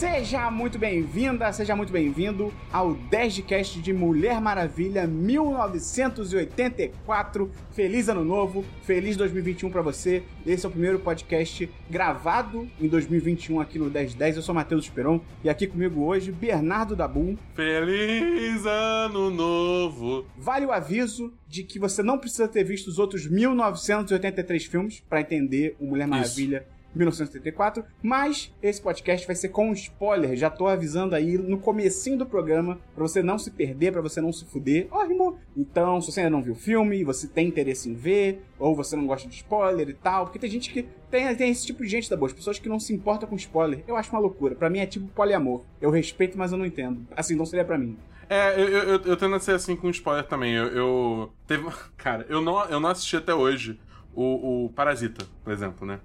Seja muito bem-vinda, seja muito bem-vindo ao 10 de cast de Mulher Maravilha 1984. Feliz ano novo, feliz 2021 para você. Esse é o primeiro podcast gravado em 2021 aqui no 1010. Eu sou Matheus Esperon e aqui comigo hoje Bernardo Dabu. Feliz ano novo. Vale o aviso de que você não precisa ter visto os outros 1983 filmes para entender o Mulher Maravilha. Isso 1984, mas esse podcast vai ser com spoiler, já tô avisando aí no comecinho do programa, para você não se perder, para você não se fuder. Ó, oh, Então, se você ainda não viu o filme, você tem interesse em ver, ou você não gosta de spoiler e tal, porque tem gente que tem, tem esse tipo de gente da boa, as pessoas que não se importam com spoiler. Eu acho uma loucura. Para mim é tipo poliamor. Eu respeito, mas eu não entendo. Assim, não seria para mim. É, eu, eu, eu, tendo a ser assim com spoiler também. Eu, eu, teve, cara, eu não, eu não assisti até hoje o, o Parasita, por exemplo, né?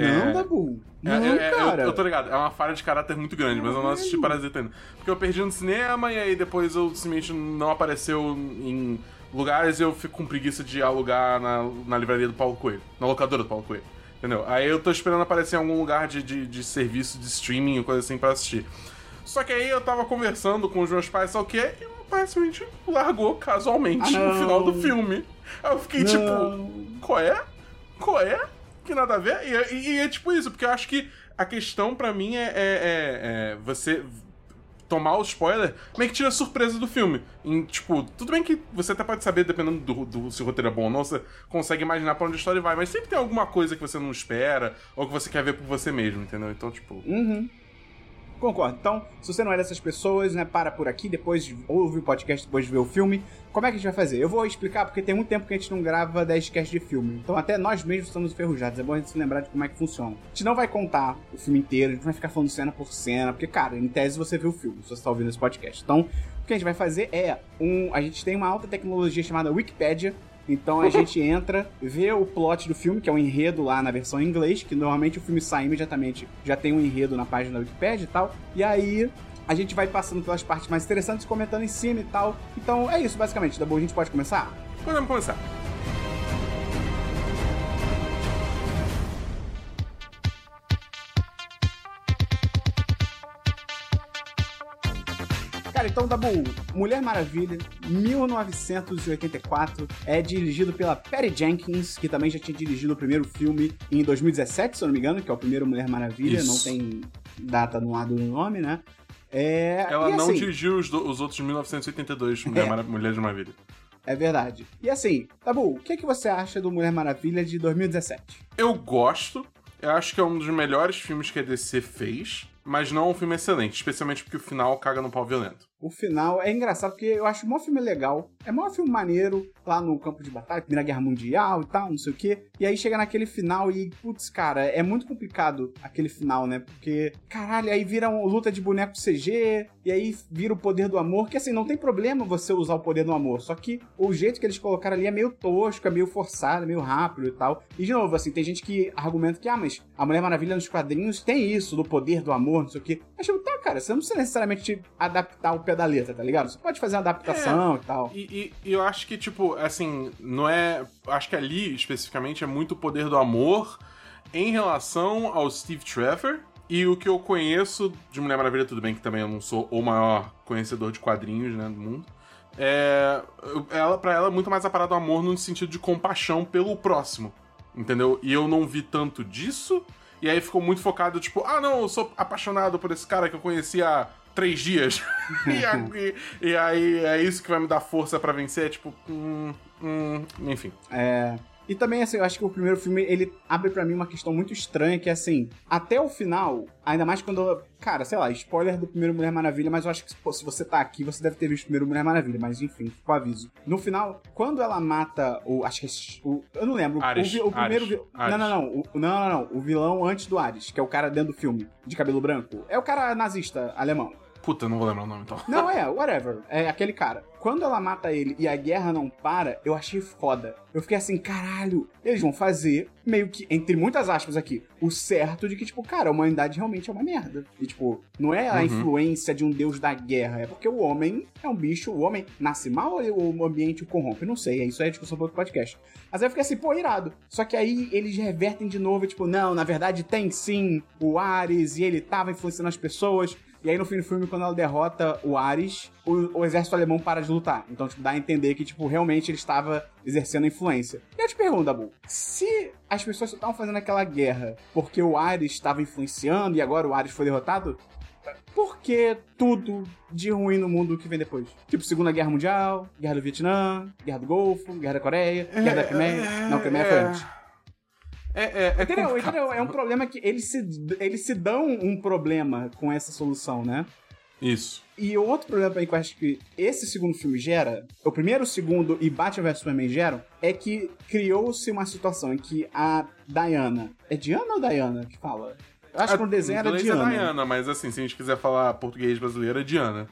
Não, é... Dabu. Não, é, é, cara. Eu, eu, tô ligado, é uma falha de caráter muito grande, mas eu não assisti Parasita ainda. Porque eu perdi no cinema e aí depois eu simplesmente não apareceu em lugares e eu fico com preguiça de alugar na, na livraria do Paulo Coelho, na locadora do Paulo Coelho. Entendeu? Aí eu tô esperando aparecer em algum lugar de, de, de serviço de streaming ou coisa assim pra assistir. Só que aí eu tava conversando com os meus pais, sabe o quê? E meu pai simplesmente largou casualmente ah, no final do filme. Aí eu fiquei tipo, não. tipo, qual é? Qual é? Que nada a ver. E, e, e, é tipo isso, porque eu acho que a questão para mim é, é, é, é, você tomar o spoiler meio que tira a surpresa do filme. Em, tipo, tudo bem que você até pode saber, dependendo do, do se o roteiro é bom ou não, você consegue imaginar pra onde a história vai, mas sempre tem alguma coisa que você não espera ou que você quer ver por você mesmo, entendeu? Então, tipo. Uhum. Concordo. Então, se você não é dessas pessoas, né, para por aqui, depois ouve o podcast, depois de ver o filme. Como é que a gente vai fazer? Eu vou explicar porque tem muito tempo que a gente não grava 10 casts de filme. Então até nós mesmos estamos enferrujados. É bom a gente se lembrar de como é que funciona. A gente não vai contar o filme inteiro, a gente vai ficar falando cena por cena, porque, cara, em tese você viu o filme, se você está ouvindo esse podcast. Então, o que a gente vai fazer é um. A gente tem uma alta tecnologia chamada Wikipedia, então a gente entra, vê o plot do filme, que é o um enredo lá na versão em inglês, que normalmente o filme sai imediatamente, já tem um enredo na página da Wikipedia e tal. E aí a gente vai passando pelas partes mais interessantes, comentando em cima e tal. Então é isso, basicamente. Da boa, a gente pode começar? Podemos começar. Então, Dabu, Mulher Maravilha, 1984, é dirigido pela Patty Jenkins, que também já tinha dirigido o primeiro filme em 2017, se eu não me engano, que é o primeiro Mulher Maravilha, Isso. não tem data no lado do nome, né? É, Ela não assim, dirigiu os, os outros 1982 Mulher, é, Mulher de Maravilha. É verdade. E assim, Tabu, o que, é que você acha do Mulher Maravilha de 2017? Eu gosto. Eu acho que é um dos melhores filmes que a DC fez, mas não é um filme excelente, especialmente porque o final caga no pau violento. O final é engraçado porque eu acho o maior filme legal. É o maior filme maneiro lá no campo de batalha, Primeira Guerra Mundial e tal, não sei o quê. E aí chega naquele final e, putz, cara, é muito complicado aquele final, né? Porque, caralho, aí vira uma luta de boneco CG, e aí vira o poder do amor, que assim, não tem problema você usar o poder do amor, só que o jeito que eles colocaram ali é meio tosco, é meio forçado, é meio rápido e tal. E de novo, assim, tem gente que argumenta que, ah, mas a Mulher Maravilha nos quadrinhos tem isso, do poder do amor, não sei o quê. Mas tipo, tá, cara, você não precisa necessariamente adaptar o pé da letra, tá ligado? Você pode fazer uma adaptação é, e tal. E, e, e, eu acho que, tipo, assim, não é. Acho que ali, especificamente, é muito o poder do amor em relação ao Steve Trevor. E o que eu conheço de Mulher Maravilha, tudo bem que também eu não sou o maior conhecedor de quadrinhos, né, do mundo. É, ela, pra ela é muito mais a parada do amor no sentido de compaixão pelo próximo. Entendeu? E eu não vi tanto disso. E aí ficou muito focado, tipo, ah, não, eu sou apaixonado por esse cara que eu conheci há três dias. e, aí, e, aí é isso que vai me dar força para vencer, tipo, hum, hum, enfim. É. E também, assim, eu acho que o primeiro filme, ele abre para mim uma questão muito estranha, que é assim, até o final, ainda mais quando Cara, sei lá, spoiler do primeiro Mulher Maravilha, mas eu acho que pô, se você tá aqui, você deve ter visto o primeiro Mulher Maravilha, mas enfim, com aviso. No final, quando ela mata o. Acho que é. O, eu não lembro. Ares, o, o primeiro. Ares, não, não, não, o, não, não, não. O vilão antes do Ares, que é o cara dentro do filme, de cabelo branco. É o cara nazista alemão. Puta, não vou lembrar o nome então. Não, é, whatever. É aquele cara. Quando ela mata ele e a guerra não para, eu achei foda. Eu fiquei assim, caralho, eles vão fazer meio que, entre muitas aspas aqui, o certo de que, tipo, cara, a humanidade realmente é uma merda. E, tipo, não é a Uhum. influência de um deus da guerra, é porque o homem é um bicho, o homem nasce mal ou o ambiente o corrompe? Não sei, isso é discussão para outro podcast. Mas aí eu fiquei assim, pô, irado. Só que aí eles revertem de novo, tipo, não, na verdade tem sim o Ares e ele tava influenciando as pessoas. E aí no fim do filme, quando ela derrota o Ares, o, o exército alemão para de lutar. Então, tipo, dá a entender que, tipo, realmente ele estava exercendo influência. E eu te pergunto, Dabu, se as pessoas estavam fazendo aquela guerra porque o Ares estava influenciando e agora o Ares foi derrotado, por que tudo de ruim no mundo que vem depois? Tipo, Segunda Guerra Mundial, Guerra do Vietnã, Guerra do Golfo, Guerra da Coreia, Guerra da Crimeia. Não, Crimeia foi antes. É, é, é Entendeu? Entendeu? É um problema que eles se, eles se dão um problema com essa solução, né? Isso. E o outro problema aí que eu acho que esse segundo filme gera, o primeiro, o segundo e Batman vs Superman geram, é que criou-se uma situação em que a Diana. É Diana ou Diana que fala? Eu acho que no desenho era inglês Diana. é Diana, mas assim, se a gente quiser falar português brasileiro, é Diana.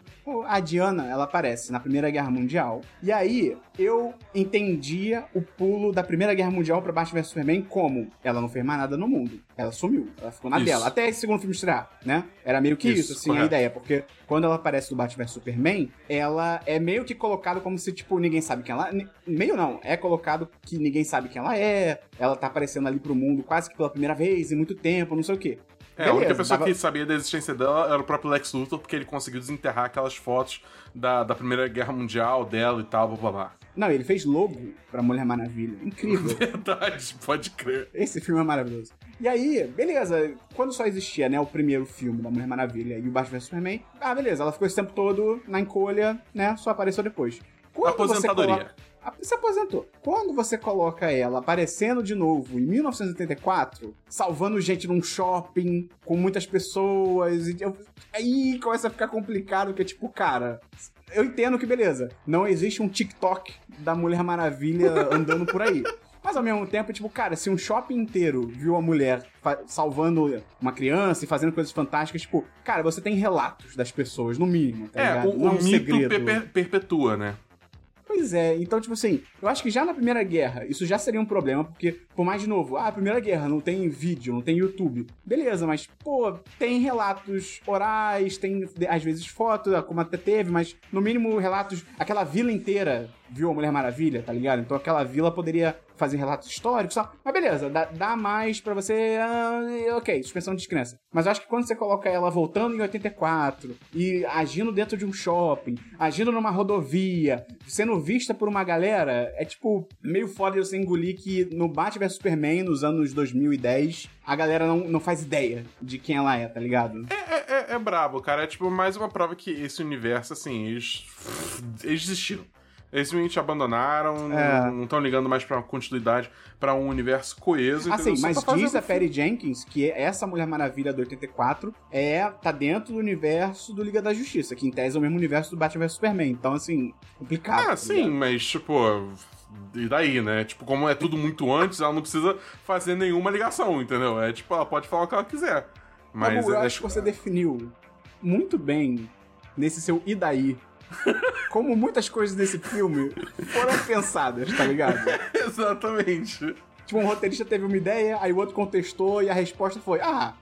A Diana, ela aparece na Primeira Guerra Mundial. E aí, eu entendia o pulo da Primeira Guerra Mundial pra Batman vs Superman como ela não fez mais nada no mundo. Ela sumiu. Ela ficou na Isso. dela. Até esse segundo filme estrear, né? Era meio que isso, Isso, assim, a correto. ideia. Porque quando ela aparece no Batman vs Superman, ela é meio que colocado como se, tipo, ninguém sabe quem ela... ni- Meio não. É colocado que ninguém sabe quem ela é. Ela tá aparecendo ali pro mundo quase que pela primeira vez em muito tempo, não sei o quê. É, a única Beleza, pessoa tava- que sabia da existência dela era o próprio Lex Luthor, porque ele conseguiu desenterrar aquelas fotos da, da Primeira Guerra Mundial dela e tal, blá blá blá. Não, ele fez logo pra Mulher Maravilha. Incrível. Verdade, pode crer. Esse filme é maravilhoso. E aí, beleza, quando só existia, né, o primeiro filme da Mulher Maravilha e o Batman vs Superman, ah, beleza, ela ficou esse tempo todo na encolha, né, só apareceu depois. Quando você Aposentadoria. coloca- Ah, Se aposentou. Quando você coloca ela aparecendo de novo em 1984, salvando gente num shopping, com muitas pessoas, e eu- aí começa a ficar complicado, porque tipo, cara, eu entendo que beleza, não existe um TikTok da Mulher Maravilha andando por aí. Mas ao mesmo tempo, tipo, cara, se um shopping inteiro viu a mulher salvando uma criança e fazendo coisas fantásticas, tipo, cara, você tem relatos das pessoas, no mínimo, tá É, ligado? o, Não o um mito segredo. per- perpetua, né? Pois é, então, tipo assim, eu acho que já na Primeira Guerra isso já seria um problema, porque, por mais de novo, ah, Primeira Guerra não tem vídeo, não tem YouTube. Beleza, mas, pô, tem relatos orais, tem às vezes fotos, como até teve, mas no mínimo relatos. Aquela vila inteira viu a Mulher Maravilha, tá ligado? Então aquela vila poderia fazer relatos históricos e tal. Mas beleza, dá, dá mais pra você. ah, ok, suspensão de descrença. Mas eu acho que quando você coloca ela voltando em 84 e agindo dentro de um shopping, agindo numa rodovia, sendo vista por uma galera, é tipo meio foda você engolir que no Batman vs Superman, nos anos 2010, a galera não, não faz ideia de quem ela é, tá ligado? É, é, é brabo, cara. É tipo mais uma prova que esse universo, assim, eles. Eles desistiram. Eles simplesmente abandonaram, É. não estão ligando mais pra continuidade, pra um universo coeso. Assim, entendeu? Mas fazer diz a. Perry Jenkins que essa Mulher Maravilha do 84 é, tá dentro do universo do Liga da Justiça, que em tese é o mesmo universo do Batman vs Superman. Então, assim, complicado. Ah, tá sim, ligado? mas, tipo. E daí, né? Tipo, como é tudo muito antes, ela não precisa fazer nenhuma ligação, entendeu? É tipo, ela pode falar o que ela quiser. Mas Babu, eu é, acho que você definiu muito bem nesse seu e daí. Como muitas coisas desse filme foram pensadas, tá ligado? Exatamente. Tipo, um roteirista teve uma ideia, aí o outro contestou e a resposta foi: Ah,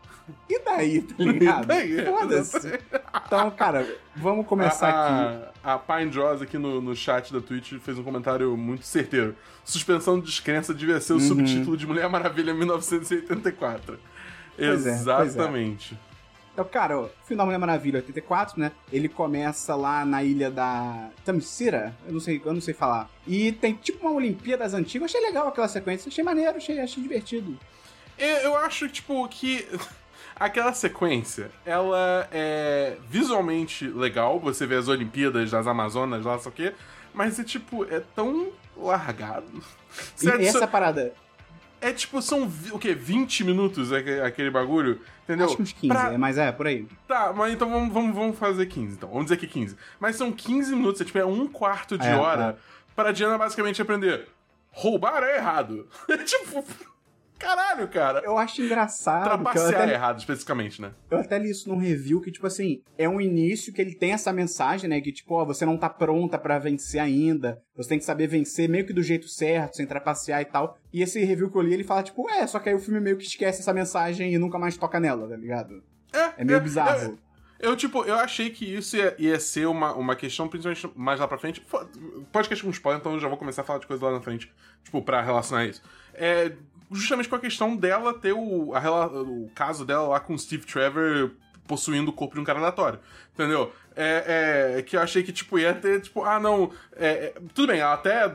e daí, tá ligado? E daí? Foda-se. Então, cara, vamos começar aqui. a, a Pine Jaws aqui no, no chat da Twitch fez um comentário muito certeiro. Suspensão de descrença devia ser o Uhum. subtítulo de Mulher Maravilha 1984. Pois é, pois é. Então, cara, o filme da Mulher Maravilha 84, né? Ele começa lá na ilha da Tamsira, eu não sei, eu não sei falar. E tem tipo uma Olimpíadas antiga. Eu achei legal aquela sequência, achei maneiro, achei, achei divertido. Eu, eu acho, tipo, que aquela sequência, ela é visualmente legal, você vê as Olimpíadas das Amazonas lá, só que, mas é tipo, é tão largado. E Você adiciona- essa parada, É tipo, são o quê? 20 minutos aque- aquele bagulho? Entendeu? acho que uns 15, Pra- é, mas é, por aí. Tá, mas então vamos, vamos, vamos fazer 15, então. Vamos dizer que 15. Mas são 15 minutos, é tipo, é um quarto de É, hora para a Diana basicamente aprender. Roubar é errado. É tipo. Caralho, cara. Eu acho engraçado. Trapacear até, errado, especificamente, né? eu até li isso num review que, tipo assim, é um início que ele tem essa mensagem, né? Que, tipo, ó, você não tá pronta pra vencer ainda. Você tem que saber vencer meio que do jeito certo, sem trapacear e tal. E esse review que eu li, ele fala, tipo, é, só que aí o filme meio que esquece essa mensagem e nunca mais toca nela, tá ligado? É, É meio bizarro. Eu, tipo, eu achei que isso ia, ia ser uma, uma questão, principalmente mais lá pra frente. Podcast com spoiler, então eu já vou começar a falar de coisa lá na frente, tipo, pra relacionar isso. É justamente com a questão dela ter o, a o caso dela lá com o Steve Trevor possuindo o corpo de um cara aleatório. Entendeu? É, é, que eu achei que, tipo, ia ter, tipo, ah, não. é, é, tudo bem, ela até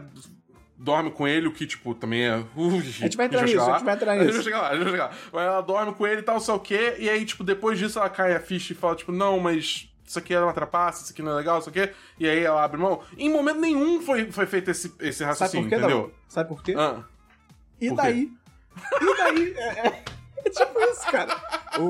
dorme com ele, o que, tipo, também é. Uh, a gente vai entrar nisso, a gente vai entrar A gente nisso. vai chegar lá, a gente vai chegar lá. Mas ela dorme com ele e tal, sei o quê, e aí, tipo, depois disso ela cai a ficha e fala, tipo, não, mas isso aqui era uma trapaça, isso aqui não é legal, isso aqui. E aí ela abre mão. Em momento nenhum foi, foi feito esse, esse Sabe raciocínio, por quê, entendeu? Dabu? Sabe por quê? Ah, E Por quê? E daí? É, é- é tipo isso, cara. O,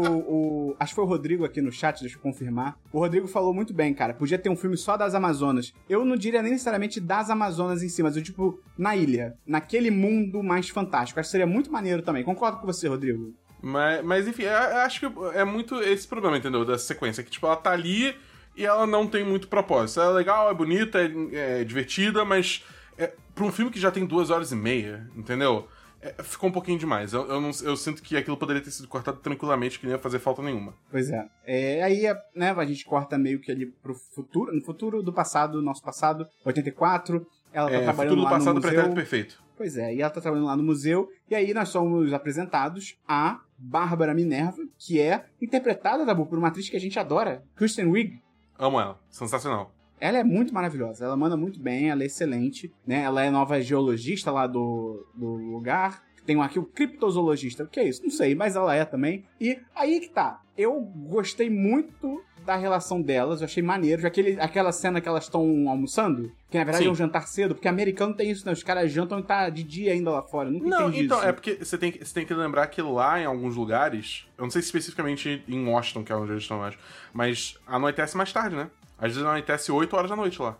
o- acho que foi o Rodrigo aqui no chat, deixa eu confirmar. O Rodrigo falou muito bem, cara. Podia ter um filme só das Amazonas. Eu não diria nem necessariamente das Amazonas em si, mas eu, tipo, na ilha. Naquele mundo mais fantástico. Acho que seria muito maneiro também. Concordo com você, Rodrigo. mas, mas enfim, eu, eu acho que é muito esse problema, entendeu? Dessa sequência. Que, tipo, ela tá ali e ela não tem muito propósito. Ela é legal, é bonita, é, é divertida, mas é, pra um filme que já tem duas horas e meia, entendeu? É, ficou um pouquinho demais. Eu, eu, não- eu sinto que aquilo poderia ter sido cortado tranquilamente, que não ia fazer falta nenhuma. Pois é. é aí, né, a gente corta meio que ali pro futuro. No futuro do passado, nosso passado, 84. Ela tá É, trabalhando futuro do lá passado no pretérito museu. perfeito. Pois é, e ela tá trabalhando lá no museu, e aí nós somos apresentados a Bárbara Minerva, que é interpretada, Dabu, por uma atriz que a gente adora, Kristen Wiig. Amo ela. Sensacional. Ela é muito maravilhosa, ela manda muito bem, ela é excelente, né? Ela é nova geologista lá do, do lugar. Tem aqui o criptozoologista, o que é isso? Não sei, mas ela é também. E aí que tá, eu gostei muito da relação delas, eu achei maneiro, aquele, aquela cena que elas estão almoçando, que na verdade Sim. é um jantar cedo, porque americano tem isso, né? Os caras jantam e tá de dia ainda lá fora, nunca Não, então, isso. é porque você tem, que- você tem que lembrar que lá em alguns lugares, eu não sei especificamente em Washington, que é onde eles estão, acho, mas anoitece mais tarde, né? Às vezes anoitece 8 horas da noite lá.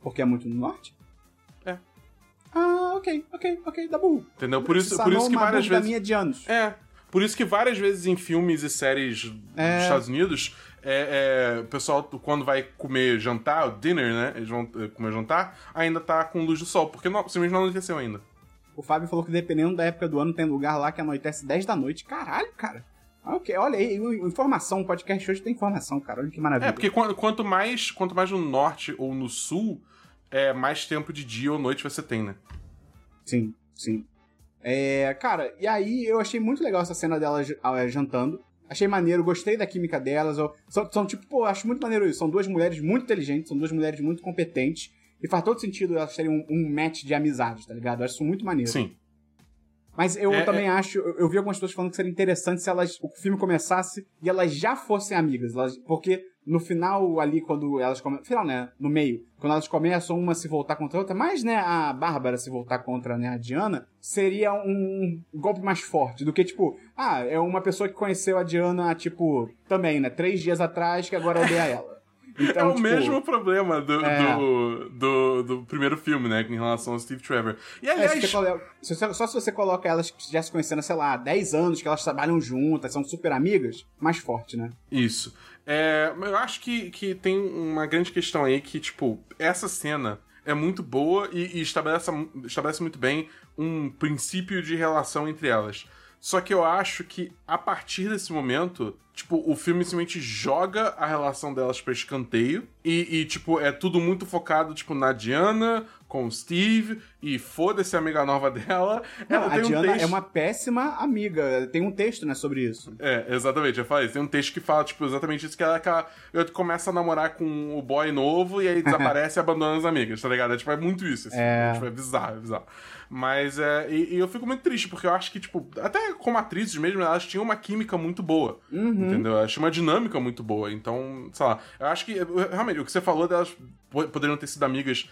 Porque é muito no norte? É. Ah, ok, ok, ok, dá burro. Entendeu? Por isso, por isso que uma várias vezes. minha de anos. É. Por isso que várias vezes em filmes e séries É. dos Estados Unidos, é, é, o pessoal, quando vai comer jantar, o dinner, né? Eles vão é, comer jantar, ainda tá com luz do sol, porque não, simplesmente não anoiteceu ainda. O Fábio falou que dependendo da época do ano tem lugar lá que anoitece 10 da noite. Caralho, cara. Ah, Ok, olha aí, informação, o podcast hoje tem informação, cara. Olha que maravilha. É, porque quan- quanto mais, quanto mais no norte ou no sul, é, mais tempo de dia ou noite você tem, né? Sim, sim. É, cara, e aí eu achei muito legal essa cena delas ah, jantando. Achei maneiro, gostei da química delas. são, são, tipo, pô, acho muito maneiro isso. São duas mulheres muito inteligentes, são duas mulheres muito competentes. E faz todo sentido elas terem um, um match de amizade, tá ligado? Eu acho isso muito maneiro. Sim. Mas eu É, também acho, eu, vi algumas pessoas falando que seria interessante se elas, o filme começasse e elas já fossem amigas. Elas- porque no final ali, quando elas começam. Final, né? No meio, quando elas começam uma a se voltar contra a outra, mais, né, a Bárbara se voltar contra né, a Diana, seria um golpe mais forte do que, tipo, ah, é uma pessoa que conheceu a Diana, tipo, também, né? Três dias atrás que agora odeia ela. Então, é o tipo, mesmo problema do, é. do, do, do primeiro filme, né? Em relação ao Steve Trevor. E É, aliás. se você colo- se você- só se você coloca elas que já se conhecendo, sei lá, há 10 anos, que elas trabalham juntas, são super amigas, mais forte, né? Isso. É, eu acho que, que tem uma grande questão aí que, tipo, essa cena é muito boa e, e estabelece, estabelece muito bem um princípio de relação entre elas. Só que eu acho que a partir desse momento, tipo, o filme simplesmente joga a relação delas pra escanteio e, e, tipo, é tudo muito focado, tipo, na Diana, com o Steve, e foda-se a amiga nova dela. Não, Ela a tem um Diana texto... é uma péssima amiga. Tem um texto, né, sobre isso. É, exatamente, eu falei. Tem um texto que fala, tipo, exatamente isso, que ela, que ela começa a namorar com o boy novo e aí desaparece e abandona as amigas, tá ligado? É, tipo, é muito isso, assim. É. Tipo, é bizarro, é bizarro. Mas, é, e, e eu fico muito triste, porque eu acho que, tipo, até como atrizes mesmo, elas tinham uma química muito boa, Uhum. entendeu? Elas tinham uma dinâmica muito boa, então, sei lá. Eu acho que, realmente, o que você falou delas po- poderiam ter sido amigas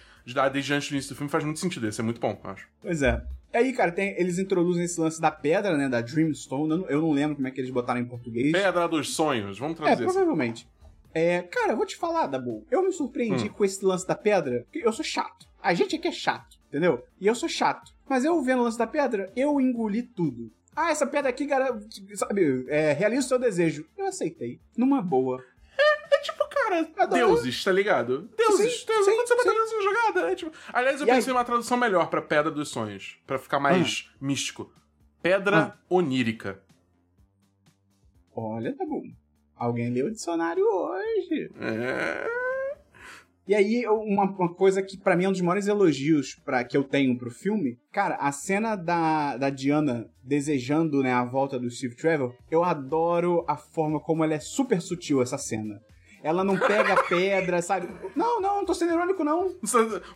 desde antes do início do filme faz muito sentido, isso é muito bom, acho. Pois é. E aí, cara, tem- eles introduzem esse lance da pedra, né, da Dreamstone. Eu não, eu não lembro como é que eles botaram em português. Pedra dos sonhos, vamos É, traduzir assim. provavelmente. É, cara, eu vou te falar, Dabu. Eu me surpreendi Hum. com esse lance da pedra, porque eu sou chato. A gente aqui é chato, entendeu? E eu sou chato. Mas eu vendo o lance da pedra, eu engoli tudo. Ah, essa pedra aqui, cara, sabe, é, realiza o seu desejo. Eu aceitei. Numa boa. Cara, Adoro. deuses, tá ligado? Deuses, Sim, deuses, sim, quando você. Deus na jogada. É tipo... Aliás, eu E aí- pensei em uma tradução melhor pra Pedra dos Sonhos, pra ficar mais místico. Pedra Ah. onírica. Olha, tá bom. Alguém leu o dicionário hoje. É. E aí, uma, uma coisa que pra mim é um dos maiores elogios pra, que eu tenho pro filme, cara, a cena da, da Diana desejando né, a volta do Steve Trevor, eu adoro a forma como ela é super sutil, essa cena. Ela não pega pedra, sabe? Não, não, não tô sendo irônico, não.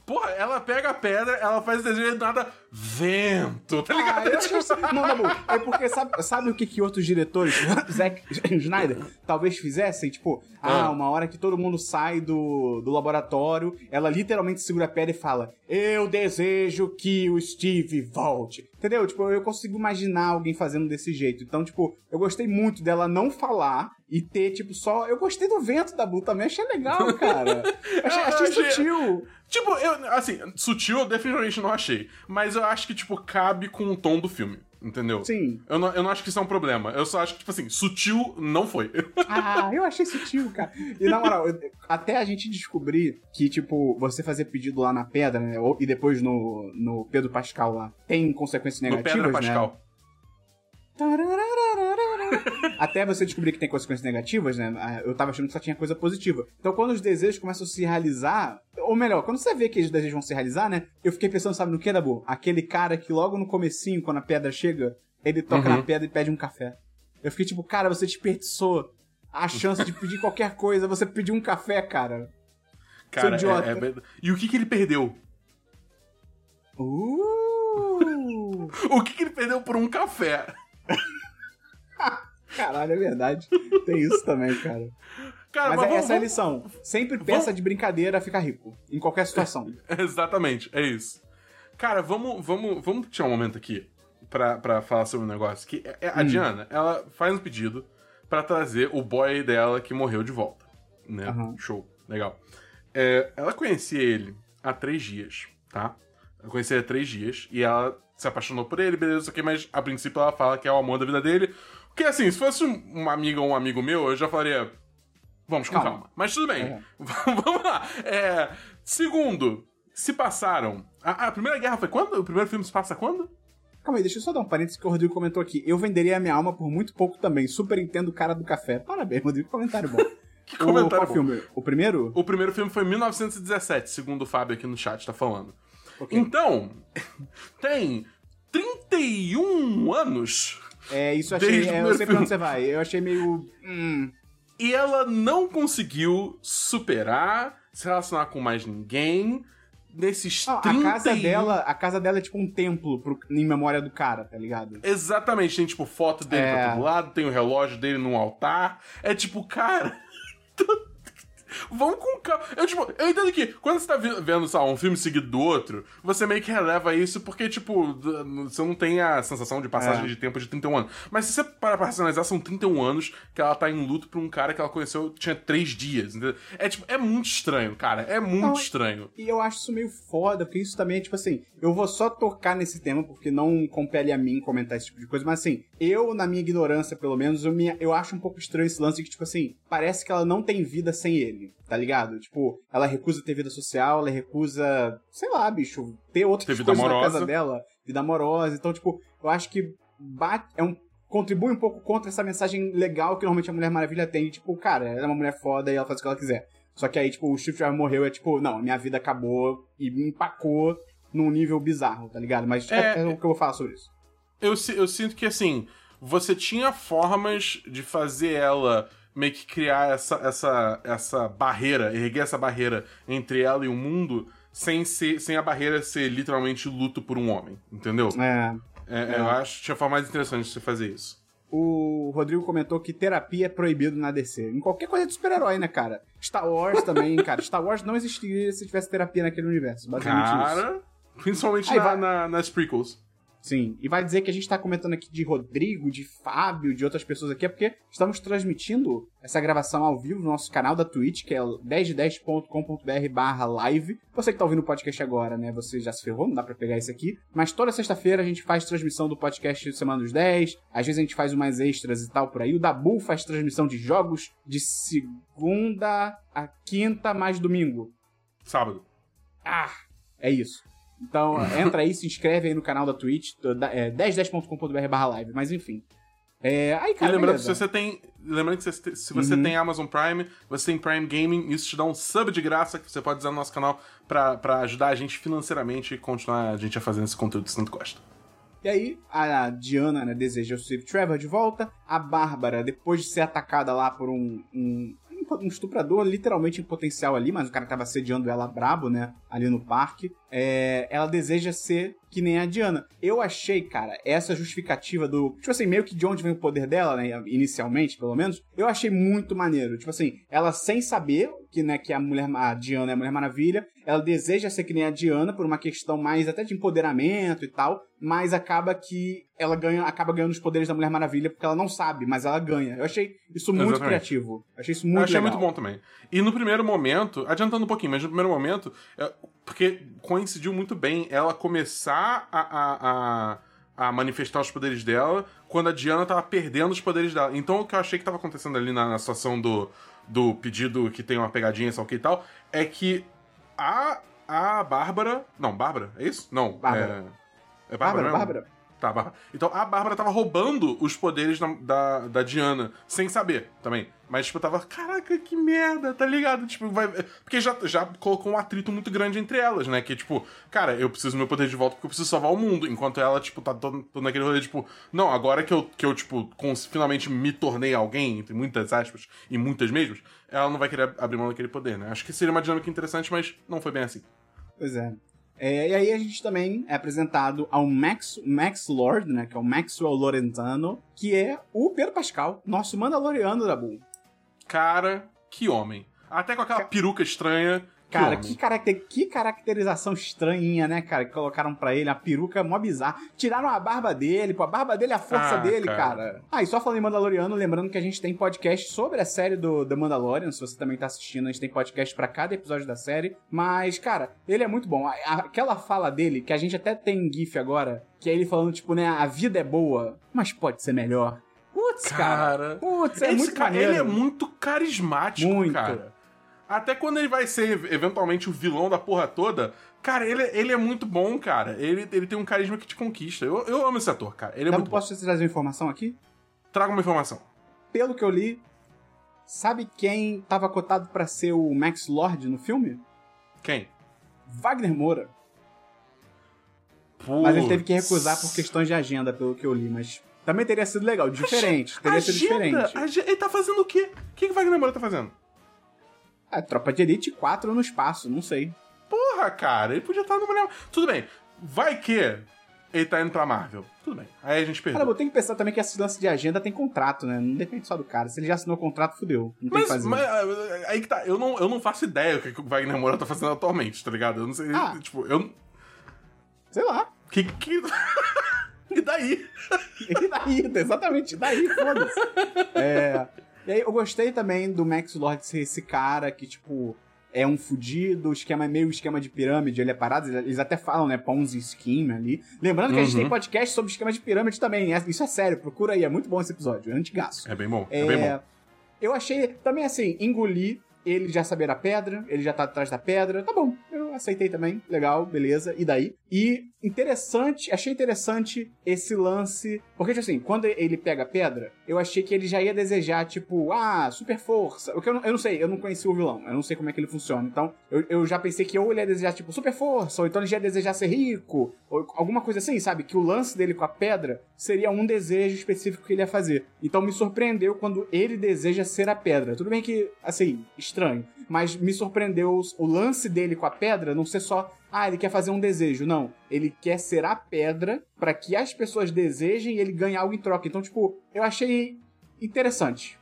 Porra, ela pega a pedra, ela faz desejo e do nada vento, tá Ah, ligado? eu acho isso- Não, bom. É porque sabe, sabe o que, que outros diretores, Zack Snyder, talvez fizessem? Tipo, ah, Ah. uma hora que todo mundo sai do, do laboratório, ela literalmente segura a pedra e fala: Eu desejo que o Steve volte. Entendeu? Tipo, eu consigo imaginar alguém fazendo desse jeito. Então, tipo, eu gostei muito dela não falar e ter, tipo, só. Eu gostei do vento da Bu também, achei legal, cara. Achei, achei achei- sutil. Tipo, eu, assim, sutil eu definitivamente não achei. Mas eu acho que, tipo, cabe com o tom do filme. Entendeu? Sim. Eu não, eu não acho que isso é um problema. Eu só acho que, tipo assim, sutil não foi. Ah, eu achei sutil, cara. E na moral, até a gente descobrir que, tipo, você fazer pedido lá na pedra, né? E depois no, no Pedro Pascal lá, tem consequências no negativas, Pedra né? Pascal. Até você descobrir que tem consequências negativas, né? ah, Eu tava achando que só tinha coisa positiva. Então, quando os desejos começam a se realizar, ou melhor, quando você vê que os desejos vão se realizar, né? Eu fiquei pensando, sabe no que, Dabu? Aquele cara que logo no comecinho, quando a pedra chega, ele toca Uhum. na pedra e pede um café. Eu fiquei tipo, cara, você desperdiçou a chance de pedir qualquer coisa, você pediu um café, cara. Cara, idiota. é, é bem- E o que que ele perdeu? Uh! O que que ele perdeu por um café? Caralho, é verdade. Tem isso também, cara. Cara, Mas, mas, é, vamos- essa é a vamos- lição. Sempre peça de brincadeira ficar rico. Em qualquer situação. Exatamente, é isso. Cara, vamos, vamos, vamos tirar um momento aqui pra, pra falar sobre um negócio. Que é- é- a Hum. Diana, ela faz um pedido pra trazer o boy dela que morreu de volta. Né? Aham. Show, legal. É, ela conhecia ele há três dias, tá? Ela conhecia ele há três dias e ela se apaixonou por ele, beleza, isso aqui, mas a princípio ela fala que é o amor da vida dele. Porque assim, se fosse um- uma amiga ou um amigo meu, eu já falaria. Vamos com Calma. calma. Mas tudo bem. É. Vamos lá. É, segundo, se passaram. A, a Primeira Guerra foi quando? O primeiro filme se passa quando? Calma aí, deixa eu só dar um parênteses que o Rodrigo comentou aqui. Eu venderia a minha alma por muito pouco também. Super entendo o cara do café. Parabéns, Rodrigo. Comentário bom. Que comentário o, bom. filme? O primeiro? O primeiro filme foi em 1917, segundo o Fábio aqui no chat tá falando. Ok. Então, tem 31 anos É, isso eu achei. Desde É, eu sei pra onde você vai. Eu achei meio. Hum. e ela não conseguiu superar, se relacionar com mais ninguém nesses 31... a casa dela, a casa dela é tipo um templo pro- em memória do cara, tá ligado? Exatamente, tem tipo foto dele É. pra todo lado, tem o relógio dele num altar. É tipo, cara. Vamos com calma. Eu, tipo, eu entendo que quando você tá vendo, sei lá, um filme seguido do outro, você meio que releva isso porque, tipo, você não tem a sensação de passagem É. de tempo de 31 anos. Mas se você parar pra racionalizar, são 31 anos que ela tá em luto por um cara que ela conheceu tinha 3 dias. entendeu? É tipo, é muito estranho, cara. É muito Não, estranho. E eu acho isso meio foda, porque isso também é tipo assim, eu vou só tocar nesse tema porque não compele a mim comentar esse tipo de coisa, mas assim, eu, na minha ignorância, pelo menos, eu, me, eu acho um pouco estranho esse lance de que, tipo assim, parece que ela não tem vida sem ele, tá ligado? Tipo, ela recusa ter vida social, ela recusa, sei lá, bicho, ter outras Ter coisas na amorosa. casa dela, vida amorosa. Então, tipo, eu acho que bate, é um, contribui um pouco contra essa mensagem legal que normalmente a Mulher Maravilha tem, tipo, cara, ela é uma mulher foda e ela faz o que ela quiser. Só que aí, tipo, o Steve Trevor morreu, é tipo, não, minha vida acabou e me empacou num nível bizarro, tá ligado? Mas é, É. é o que eu vou falar sobre isso. eu, eu sinto que, assim, você tinha formas de fazer ela meio que criar essa, essa, essa barreira, erguer essa barreira entre ela e o mundo, sem, ser, sem a barreira ser literalmente luto por um homem, entendeu? É. É, Eu acho que tinha forma mais interessante de você fazer isso. O Rodrigo comentou que terapia é proibido na DC. Em qualquer coisa de super-herói, né, cara? Star Wars também, cara. Star Wars não existiria se tivesse terapia naquele universo. Basicamente isso. Cara, principalmente Aí na- vai- na- nas prequels. Sim, e vai dizer que a gente tá comentando aqui de Rodrigo, de Fábio, de outras pessoas aqui, é porque estamos transmitindo essa gravação ao vivo no nosso canal da Twitch, que é 1010.com.br barra live. Você que tá ouvindo o podcast agora, né, você já se ferrou, não dá pra pegar isso aqui. Mas toda sexta-feira a gente faz transmissão do podcast Semana dos 10, às vezes a gente faz umas extras e tal por aí. O Dabu faz transmissão de jogos de segunda a quinta mais domingo. Sábado. Ah, é isso. Então, entra aí, se inscreve aí no canal da Twitch, é, 1010.com.br barra live, mas enfim. É, aí, cara, e lembrando beleza. que se você tem, lembrando que se, se você Uhum. tem Amazon Prime, você tem Prime Gaming, isso te dá um sub de graça que você pode usar no nosso canal pra, pra ajudar a gente financeiramente e continuar a gente a fazer esse conteúdo que tanto gosta. E aí, a Diana né, deseja o Steve Trevor de volta. A Bárbara, depois de ser atacada lá por um, um, um estuprador, literalmente em potencial ali, mas o cara tava assediando ela brabo, né? Ali no parque. É, ela deseja ser que nem a Diana. Eu achei, cara, essa justificativa do. Tipo assim, meio que de onde vem o poder dela, né? Inicialmente, pelo menos. Eu achei muito maneiro. Tipo assim, ela sem saber que, né, que a mulher. A Diana é a Mulher Maravilha. Ela deseja ser que nem a Diana por uma questão mais até de empoderamento e tal. Mas acaba que ela ganha, acaba ganhando os poderes da Mulher Maravilha porque ela não sabe, mas ela ganha. Eu achei isso muito Exatamente. criativo. Achei isso muito Eu achei legal. muito bom também. E no primeiro momento, adiantando um pouquinho, mas no primeiro momento, é, porque coincidiu muito bem ela começar a, a, a, a manifestar os poderes dela quando a Diana tava perdendo os poderes dela. Então o que eu achei que tava acontecendo ali na, na situação do, do pedido que tem uma pegadinha, só que e tal, é que a, a Bárbara. Não, Bárbara? É isso? Não. Bárbara. É, é Bárbara, Bárbara? Bárbara. Tá, Bárbara. Então a Bárbara tava roubando os poderes da, da, da Diana, sem saber também. Mas, tipo, tava, caraca, que merda, tá ligado? Tipo, vai. Porque já, já colocou um atrito muito grande entre elas, né? Que, tipo, cara, eu preciso do meu poder de volta porque eu preciso salvar o mundo. Enquanto ela, tipo, tá todo, naquele rolê, tipo, não, agora que eu, que eu tipo, finalmente me tornei alguém, entre muitas aspas, e muitas mesmas, ela não vai querer abrir mão daquele poder, né? Acho que seria uma dinâmica interessante, mas não foi bem assim. Pois é. É, e aí a gente também é apresentado ao Max, Max Lord, né? Que é o Maxwell Lorenzano, que é o Pedro Pascal, nosso Mandaloriano da Bull. Cara, que homem. Até com aquela peruca estranha. Cara, que caracter, que caracterização estranhinha, né, cara? Que colocaram pra ele, a peruca mó bizarra. Tiraram a barba dele, pô, a barba dele é a força Ah, dele, cara. cara. Ah, e só falando em Mandaloriano, lembrando que a gente tem podcast sobre a série do The Mandalorian. Se você também tá assistindo, a gente tem podcast pra cada episódio da série. Mas, cara, ele é muito bom. Aquela fala dele, que a gente até tem em GIF agora, que é ele falando, tipo, né, a vida é boa, mas pode ser melhor. Putz, cara. Putz, é Esse muito cara, maneiro. ele é muito carismático, Muito. cara. Até quando ele vai ser, eventualmente, o vilão da porra toda, cara, ele, ele é muito bom, cara. Ele, ele tem um carisma que te conquista. Eu, eu amo esse ator, cara. Ele é Então, muito bom. posso te trazer uma informação aqui? Traga uma informação. Pelo que eu li, sabe quem tava cotado pra ser o Max Lord no filme? Quem? Wagner Moura. Mas ele teve que recusar por questões de agenda, pelo que eu li, mas também teria sido legal, diferente, teria sido diferente. Age- Ele tá fazendo o quê? O que, que o Wagner Moura tá fazendo? A Tropa de Elite 4 no espaço, não sei. Porra, cara, ele podia estar no mulher. Tudo bem. Vai que ele tá indo pra Marvel. Tudo bem. Aí a gente Cara, perdeu. eu tenho que pensar também que esse lance de agenda tem contrato, né? Não depende só do cara. Se ele já assinou o contrato, fudeu. Não tem o que Mas, fazer. mas, ah, aí que tá, eu não, eu não faço ideia o que que o Wagner Moura tá fazendo atualmente, tá ligado? Eu não sei, Ah. tipo, eu... Sei lá. Que... que... e daí? E daí, exatamente, daí, foda-se. É, e aí eu gostei também do Max Lord ser esse cara que, tipo, é um fudido, o esquema é meio esquema de pirâmide, ele é parado, eles até falam, né, Ponzi Scheme ali. Lembrando que a gente Uhum. tem podcast sobre esquema de pirâmide também, é- isso é sério, procura aí, é muito bom esse episódio, é antigaço. É bem bom, é, É, bem bom. Eu achei, também assim, engoli ele já saber a pedra, ele já tá atrás da pedra, tá bom, eu aceitei também, legal, beleza, e daí? E interessante, achei interessante esse lance, porque, tipo assim, quando ele pega a pedra, eu achei que ele já ia desejar, tipo, ah, super força, o que eu não, eu não sei, eu não conheci o vilão, eu não sei como é que ele funciona, então eu, eu já pensei que ou ele ia desejar, tipo, super força, ou então ele já ia desejar ser rico, ou alguma coisa assim, sabe? Que o lance dele com a pedra seria um desejo específico que ele ia fazer. Então me surpreendeu quando ele deseja ser a pedra. Tudo bem que, assim, estranho, mas me surpreendeu o lance dele com a pedra não ser só, ah, ele quer fazer um desejo. Não, ele quer ser a pedra para que as pessoas desejem e ele ganhe algo em troca. Então, tipo, eu achei interessante.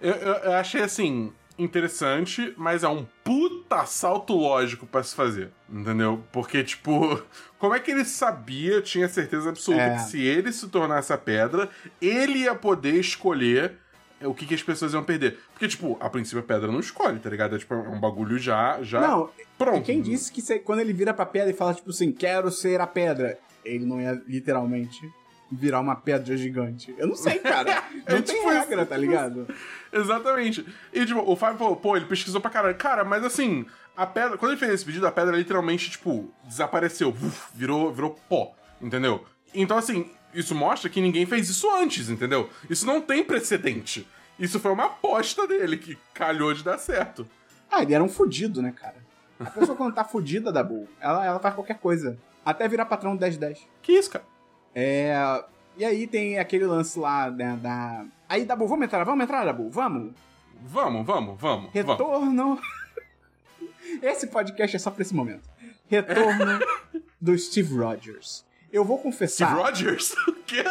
Eu, eu- eu achei assim. interessante, mas é um puta salto lógico para se fazer, entendeu? Porque, tipo, como é que ele sabia, tinha certeza absoluta É. que se ele se tornasse a pedra, ele ia poder escolher o que, que as pessoas iam perder. Porque, tipo, a princípio a pedra não escolhe, tá ligado? É tipo, é um bagulho já, já Não, pronto. quem disse que se- quando ele vira pra pedra e fala, tipo assim, quero ser a pedra, ele não ia literalmente virar uma pedra gigante. Eu não sei, cara. Não É tem tipo regra, isso. tá ligado? Exatamente. E, tipo, o Fábio falou, pô, ele pesquisou pra caralho. Cara, mas assim, a pedra. Quando ele fez esse pedido, a pedra literalmente, tipo, desapareceu. Uf, virou, virou pó, entendeu? Então, assim, isso mostra que ninguém fez isso antes, entendeu? Isso não tem precedente. Isso foi uma aposta dele que calhou de dar certo. Ah, ele era um fudido, né, cara? A pessoa quando tá fudida da Bull, ela, ela faz qualquer coisa. Até virar patrão do 1010. Que isso, cara? É. E aí tem aquele lance lá né, da. Aí, Dabu, vamos entrar, vamos entrar, Dabu, vamos? Vamos, vamos, vamos. vamos. Retorno. Esse podcast é só pra esse momento. Retorno do Steve Rogers. Eu vou confessar. Steve Rogers? O quê?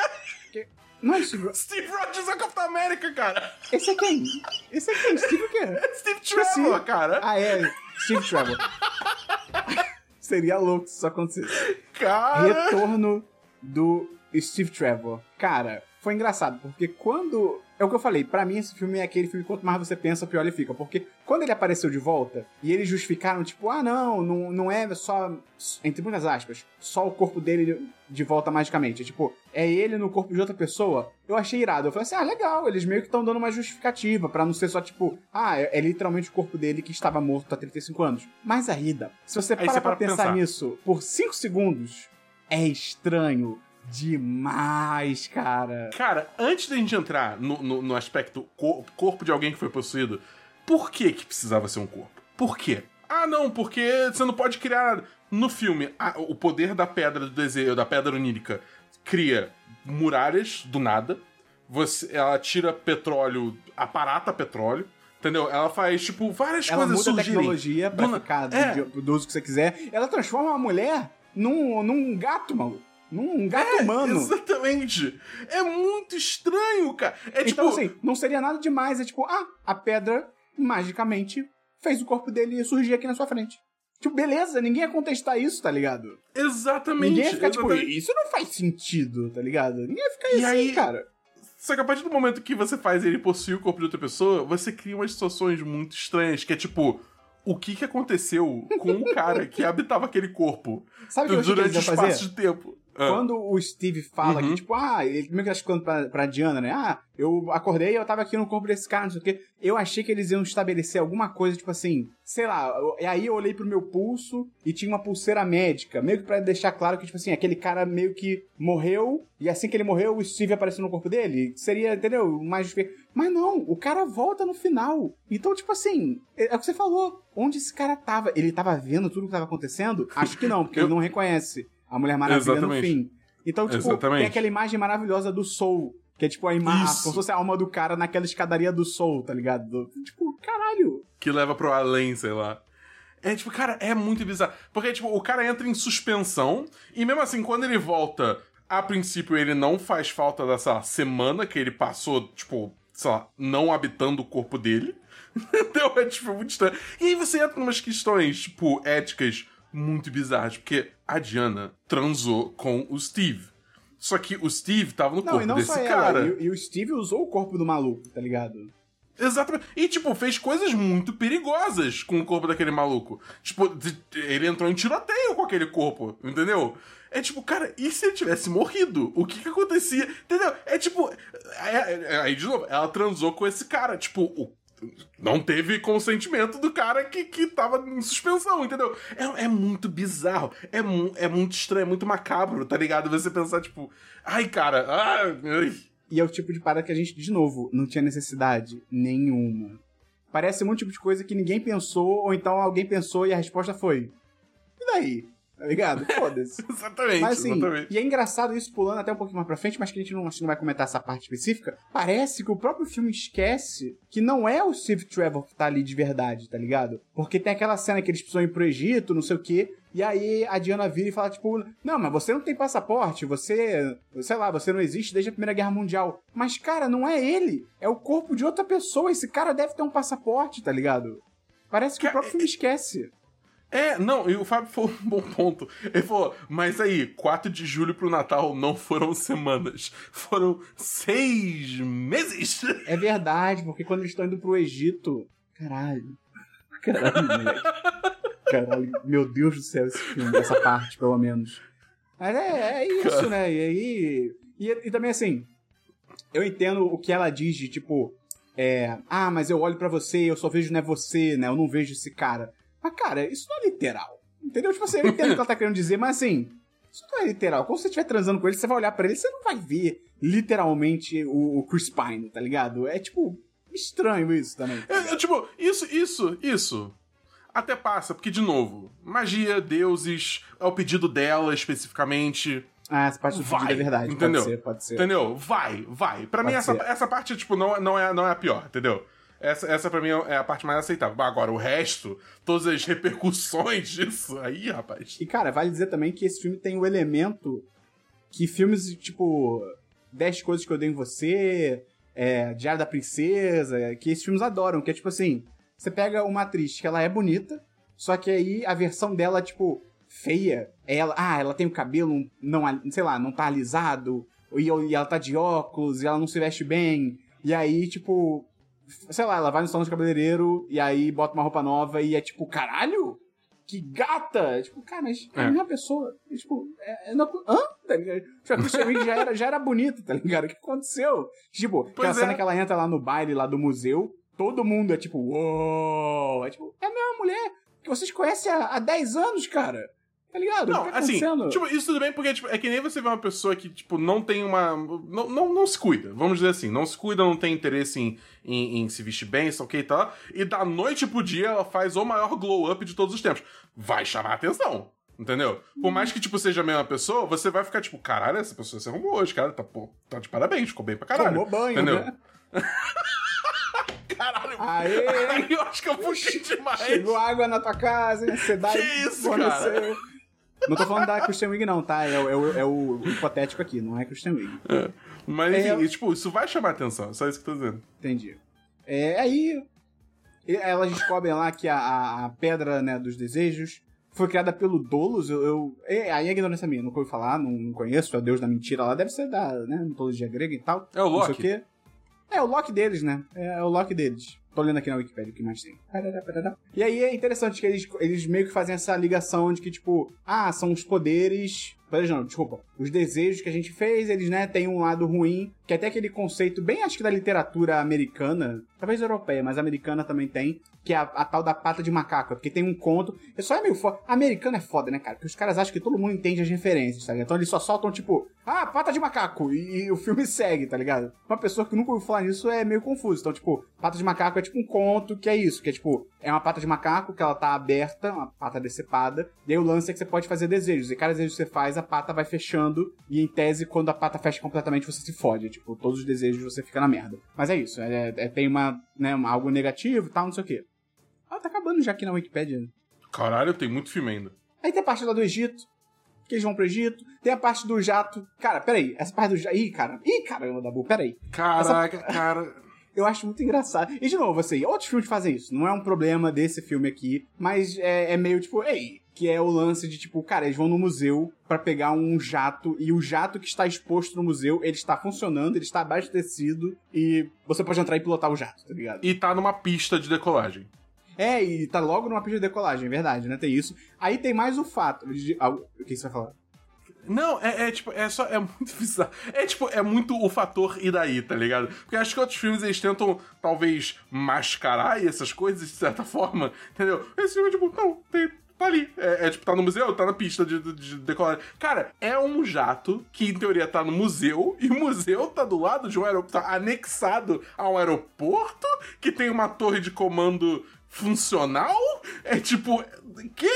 Não é Steve Rogers. Steve Rogers é o Capitão América, cara! Esse é quem? Esse é quem? Steve o quê? Steve Esqueci. Trevor, cara! Ah, é. Steve Trevor. Seria louco se isso acontecesse. Cara! Retorno do Steve Trevor. Cara, foi engraçado, porque quando. É o que eu falei, pra mim esse filme é aquele filme quanto mais você pensa, pior ele fica. Porque quando ele apareceu de volta e eles justificaram, tipo, ah, não, não, não é só. Entre muitas aspas, só o corpo dele de volta magicamente. É tipo, é ele no corpo de outra pessoa. Eu achei irado. Eu falei assim, ah, legal, eles meio que estão dando uma justificativa pra não ser só tipo, ah, é, é literalmente o corpo dele que estava morto há 35 anos. Mas ainda, se você Aí para você pra para pra pensar pensar. nisso por 5 segundos, é estranho demais, cara. Cara, antes da gente entrar no, no, no aspecto cor- corpo de alguém que foi possuído, por que que precisava ser um corpo? Por quê? Ah, não, porque você não pode criar. No filme, a- o poder da pedra do desejo, da pedra onírica, cria muralhas do nada. Você, ela tira petróleo, aparata petróleo. Entendeu? Ela faz, tipo, várias Ela coisas muda a surgirem. tecnologia pra do ficar do, É. de- do uso que você quiser. Ela transforma uma mulher num, num gato, maluco. Num gato humano. Exatamente. É muito estranho, cara. É tipo. Então, assim, não seria nada demais. É tipo, ah, a pedra magicamente fez o corpo dele surgir aqui na sua frente. Tipo, beleza, ninguém ia contestar isso, tá ligado? Exatamente. Ninguém ia ficar tipo, exatamente. isso não faz sentido, tá ligado? Ninguém ia ficar E assim, aí- cara. Só que a partir do momento que você faz ele possuir o corpo de outra pessoa, você cria umas situações muito estranhas, que é tipo, o que que aconteceu com o cara que habitava aquele corpo Sabe o que eu achei que durante eles iam espaço fazer? de tempo? Ah, Quando o Steve fala Uhum. que, tipo, ah, ele meio que tá explicando pra, pra Diana, né? Ah, eu acordei e eu tava aqui no corpo desse cara, não sei o quê. Eu achei que eles iam estabelecer alguma coisa, tipo assim, sei lá, eu- e aí eu olhei pro meu pulso e tinha uma pulseira médica, meio que pra deixar claro que, tipo assim, aquele cara meio que morreu, e assim que ele morreu, o Steve apareceu no corpo dele. Seria, entendeu? Mais. Mas não, o cara volta no final. Então, tipo assim, é, é o que você falou. Onde esse cara tava? Ele tava vendo tudo que tava acontecendo? Acho que não, porque Eu- ele não reconhece a Mulher Maravilha Exatamente. no fim. Então, tipo, Exatamente. tem aquela imagem maravilhosa do Soul. Que é tipo a imagem. Isso. Como se fosse a alma do cara naquela escadaria do Soul, tá ligado? Do- tipo, caralho. Que leva pro além, sei lá. É tipo, cara, é muito bizarro. Porque, tipo, o cara entra em suspensão, e mesmo assim, quando ele volta, a princípio ele não faz falta dessa semana que ele passou, tipo, sei lá, não habitando o corpo dele. Entendeu? É tipo muito estranho. E aí você entra em umas questões, tipo, éticas muito bizarras, porque a Diana transou com o Steve. Só que o Steve tava no Não, corpo e não desse só ela. cara. E, e o Steve usou o corpo do maluco, tá ligado? Exatamente. E, tipo, fez coisas muito perigosas com o corpo daquele maluco. Tipo, ele entrou em tiroteio com aquele corpo, entendeu? É tipo, cara, e se ele tivesse morrido? O que que acontecia? Entendeu? É tipo. é- é- Aí, de novo, ela transou com esse cara. Tipo, o- não teve consentimento do cara que, que tava em suspensão, entendeu? É, é muito bizarro. É, mu- é muito estranho, é muito macabro, tá ligado? Você pensar, tipo, ai, cara, ai. E é o tipo de parada que a gente, de novo, não tinha necessidade nenhuma. Parece muito tipo de coisa que ninguém pensou, ou então alguém pensou e a resposta foi. E daí? Tá ligado? Foda-se. Exatamente, Mas assim, exatamente. e é engraçado isso pulando até um pouquinho mais pra frente, mas que a gente não, não vai comentar essa parte específica. Parece que o próprio filme esquece que não é o Steve Trevor que tá ali de verdade, tá ligado? Porque tem aquela cena que eles precisam ir pro Egito, não sei o quê, E aí a Diana vira e fala, tipo, não, mas você não tem passaporte, você, sei lá, você não existe desde a Primeira Guerra Mundial. Mas, cara, não é ele, é o corpo de outra pessoa, esse cara deve ter um passaporte, tá ligado? Parece que o próprio filme esquece. É, não, e o Fábio falou um bom ponto. Ele falou, mas aí, 4 de julho pro Natal não foram semanas, foram seis meses. É verdade, porque quando eles estão indo pro Egito. Caralho. Caralho. Caralho, meu Deus do céu, esse filme, essa parte, pelo menos. Mas é, é isso, né? E aí. E, e, também assim, eu entendo o que ela diz de tipo. É, ah, mas eu olho para você, eu só vejo não é você, né? Eu não vejo esse cara. Mas, cara, isso não é literal. Entendeu? Tipo assim, eu entendo o que ela tá querendo dizer, mas assim, isso não é literal. Quando você estiver transando com ele, você vai olhar para ele, você não vai ver literalmente o, Chris Pine, tá ligado? É tipo estranho isso também. É, é, tipo, isso, isso, isso até passa, porque, de novo, magia, deuses, é o pedido dela especificamente. Ah, essa parte do vai, é verdade. Entendeu? Pode ser, pode ser. Entendeu? Vai, vai. Pra pode mim, essa, essa parte, tipo, não, não, é, não é a pior, entendeu? Essa, essa pra mim é a parte mais aceitável. Agora, o resto, todas as repercussões disso, aí, rapaz. E, cara, vale dizer também que esse filme tem o um elemento que filmes, tipo, 10 coisas que eu dei em você, é, Diário da Princesa, que esses filmes adoram, que é tipo assim, você pega uma atriz que ela é bonita, só que aí a versão dela, tipo, feia, é ela, ah, ela tem o cabelo não, sei lá, não tá alisado, e, e ela tá de óculos, e ela não se veste bem, e aí, tipo, sei lá, ela vai no salão de cabeleireiro, e aí bota uma roupa nova, e é tipo, caralho? Que gata! Tipo, cara, mas é a mesma pessoa. E, tipo, é, é, não, hã? Tá ligado? Tipo, a Christian Wiig já era, já era bonita, tá ligado? O que aconteceu? Tipo, aquela é. cena que ela entra lá no baile lá do museu, todo mundo é tipo, uou! É tipo, é a mesma mulher que vocês conhecem há, há 10 anos, cara. Tá ligado? Não, tá assim, tipo, isso tudo bem porque tipo, é que nem você vê uma pessoa que, tipo, não tem uma. Não, não, não se cuida, vamos dizer assim. Não se cuida, não tem interesse em, em, em se vestir bem, isso ok e tal. E da noite pro dia ela faz o maior glow up de todos os tempos. Vai chamar atenção. Entendeu? Por mais que, tipo, seja a mesma pessoa, você vai ficar, tipo, caralho, essa pessoa se arrumou hoje, cara. Tá, pô, tá de parabéns, ficou bem pra caralho. Tomou banho, entendeu? Né? Caralho. Aê! Aí eu acho que eu puxei demais. Chegou água na tua casa, ansiedade. Que isso, cara? Não tô falando da Christian Wig, não, tá? É, é, o, é o hipotético aqui, não é Christian Wig. É. Mas, é, enfim, tipo, isso vai chamar atenção, só isso que eu tô dizendo. Entendi. É, aí, elas descobrem lá que a, a pedra né, dos desejos foi criada pelo Dolos. Eu, eu, é, aí é ignorância minha, nunca ouvi falar, não, não conheço, é o deus da mentira lá, deve ser da né, mitologia grega e tal. É o Loki. Não sei o quê. É, o Loki deles, né? É, é o Loki deles. Tô lendo aqui na Wikipedia o que mais tem. E aí é interessante que eles, eles meio que fazem essa ligação de que, tipo, ah, são os poderes não, desculpa. Os desejos que a gente fez, eles, né, têm um lado ruim, que até aquele conceito bem, acho que da literatura americana, talvez europeia, mas americana também tem, que é a, a tal da pata de macaco, porque tem um conto, é só é meio foda, americano é foda, né, cara, porque os caras acham que todo mundo entende as referências, tá ligado? Então eles só soltam, tipo, ah, pata de macaco, e, e o filme segue, tá ligado? Uma pessoa que nunca ouviu falar nisso é meio confuso, então, tipo, pata de macaco é tipo um conto que é isso, que é tipo, é uma pata de macaco que ela tá aberta, uma pata decepada, e aí o lance é que você pode fazer desejos, e cada desejo que você faz, a pata vai fechando, e em tese, quando a pata fecha completamente, você se fode. Tipo, todos os desejos você fica na merda. Mas é isso, é, é tem uma, né, algo negativo e tal, não sei o quê. Ah, tá acabando já aqui na Wikipedia. Caralho, tem muito filme ainda. Aí tem a parte lá do Egito, que eles vão pro Egito. Tem a parte do jato. Cara, peraí, essa parte do jato. Ih, cara, ih, caramba, Dabu, peraí. Caraca, essa... cara. Eu acho muito engraçado. E de novo, assim, outros filmes fazem isso. Não é um problema desse filme aqui, mas é, é meio tipo, ei, que é o lance de tipo, cara, eles vão no museu para pegar um jato e o jato que está exposto no museu, ele está funcionando, ele está abastecido e você pode entrar e pilotar o jato, tá ligado? E tá numa pista de decolagem. É, e tá logo numa pista de decolagem, é verdade, né? Tem isso. Aí tem mais o fato de. Ah, o que você vai falar? Não, é, é, tipo, é só. É muito bizarro. É tipo, é muito o fator e daí, tá ligado? Porque acho que outros filmes eles tentam, talvez, mascarar essas coisas de certa forma, entendeu? Esse filme é tipo, não, tem, Tá ali. É, é, tipo, tá no museu, tá na pista de, de, de decolagem. Cara, é um jato que, em teoria, tá no museu, e o museu tá do lado de um aeroporto, tá anexado a um aeroporto que tem uma torre de comando funcional. É tipo. Que?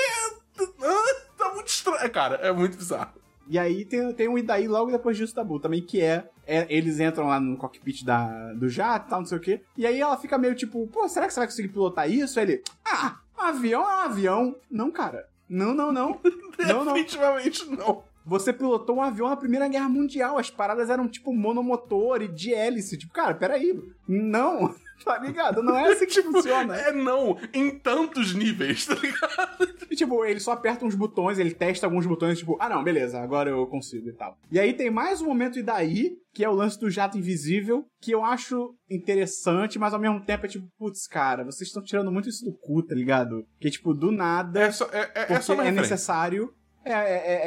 Ah, tá muito estranho. Cara, é muito bizarro. E aí tem, tem um Idaí logo depois disso, Tabu, também, que é, é, Eles entram lá no cockpit da, do jato e tal, não sei o quê. E aí ela fica meio tipo, pô, será que você vai conseguir pilotar isso? Aí ele, ah, Avião é um avião. Não, cara. Não, não, não. não, não. Definitivamente não. Você pilotou um avião na Primeira Guerra Mundial. As paradas eram tipo monomotor e de hélice. Tipo, cara, peraí. Não. Tá ligado? Não é assim que Tipo, funciona. É não, em tantos níveis, tá ligado? E, tipo, ele só aperta uns botões, ele testa alguns botões, tipo, ah, não, beleza, agora eu consigo e tal. E aí tem mais um momento e daí, que é o lance do jato invisível, que eu acho interessante, mas ao mesmo tempo é tipo, putz, cara, vocês estão tirando muito isso do cu, tá ligado? Que, tipo, do nada, É só, é, é, porque é só é necessário. É, é,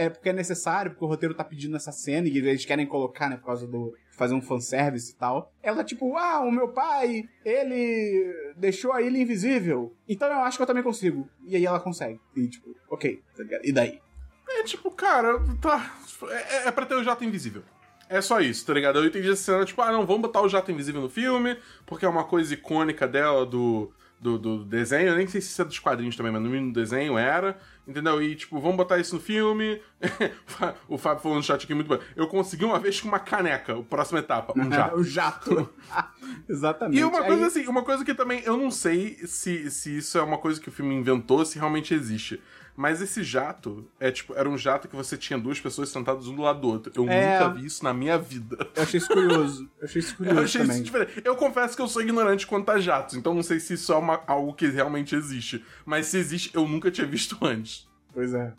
é- é porque é necessário, porque o roteiro tá pedindo essa cena e eles querem colocar, né, por causa do. Fazer um fanservice e tal. Ela, tipo, ah, o meu pai, ele deixou a ilha invisível. Então eu acho que eu também consigo. E aí ela consegue. E, tipo, ok, tá ligado? E daí? É tipo, cara, tá. É, é pra ter o jato invisível. É só isso, tá ligado? Eu entendi essa cena, tipo, ah, não, vamos botar o jato invisível no filme, porque é uma coisa icônica dela do, do, do desenho. Eu nem sei se isso é dos quadrinhos também, mas no mínimo do desenho era. Entendeu? E, tipo, vamos botar isso no filme. o Fábio falou no chat aqui muito bom. Eu consegui uma vez com uma caneca, a próxima etapa, um jato. o jato. Exatamente. E uma coisa Aí- assim, uma coisa que também eu não sei se, se isso é uma coisa que o filme inventou, se realmente existe. Mas esse jato é tipo, era um jato que você tinha duas pessoas sentadas um do lado do outro. Eu É. nunca vi isso na minha vida. Eu achei isso curioso. Eu achei isso curioso Eu achei também. isso diferente. Eu confesso que eu sou ignorante quanto a jatos, então não sei se isso é uma- algo que realmente existe. Mas se existe, eu nunca tinha visto antes. Pois é.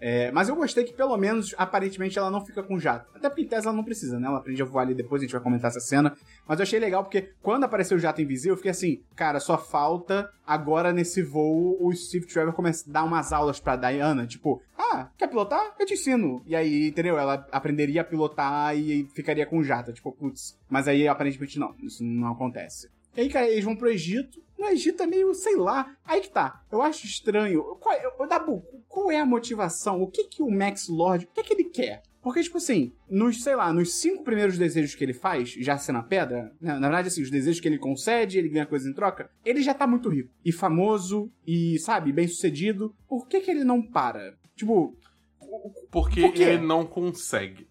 É, mas eu gostei que, pelo menos, aparentemente, ela não fica com jato. Até porque em tese ela não precisa, né? Ela aprende a voar ali depois, a gente vai comentar essa cena. Mas eu achei legal porque quando apareceu o jato invisível, eu fiquei assim, cara, só falta agora nesse voo o Steve Trevor começar a dar umas aulas pra Diana. Tipo, ah, quer pilotar? Eu te ensino. E aí, entendeu? Ela aprenderia a pilotar e ficaria com jato. Tipo, putz. Mas aí, aparentemente, não. Isso não acontece. E aí, cara, eles vão pro Egito. No Egito é meio, sei lá. Aí que tá. Eu acho estranho. Qual, é- Dabu, qual é a motivação? O que que o Max Lord, o que que ele quer? Porque, tipo assim, nos, sei lá, nos cinco primeiros desejos que ele faz, já sendo a pedra, né, na verdade, assim, os desejos que ele concede, ele ganha coisa em troca, ele já tá muito rico. E famoso, e, sabe, bem sucedido. Por que que ele não para? Tipo, Porque Por ele não consegue.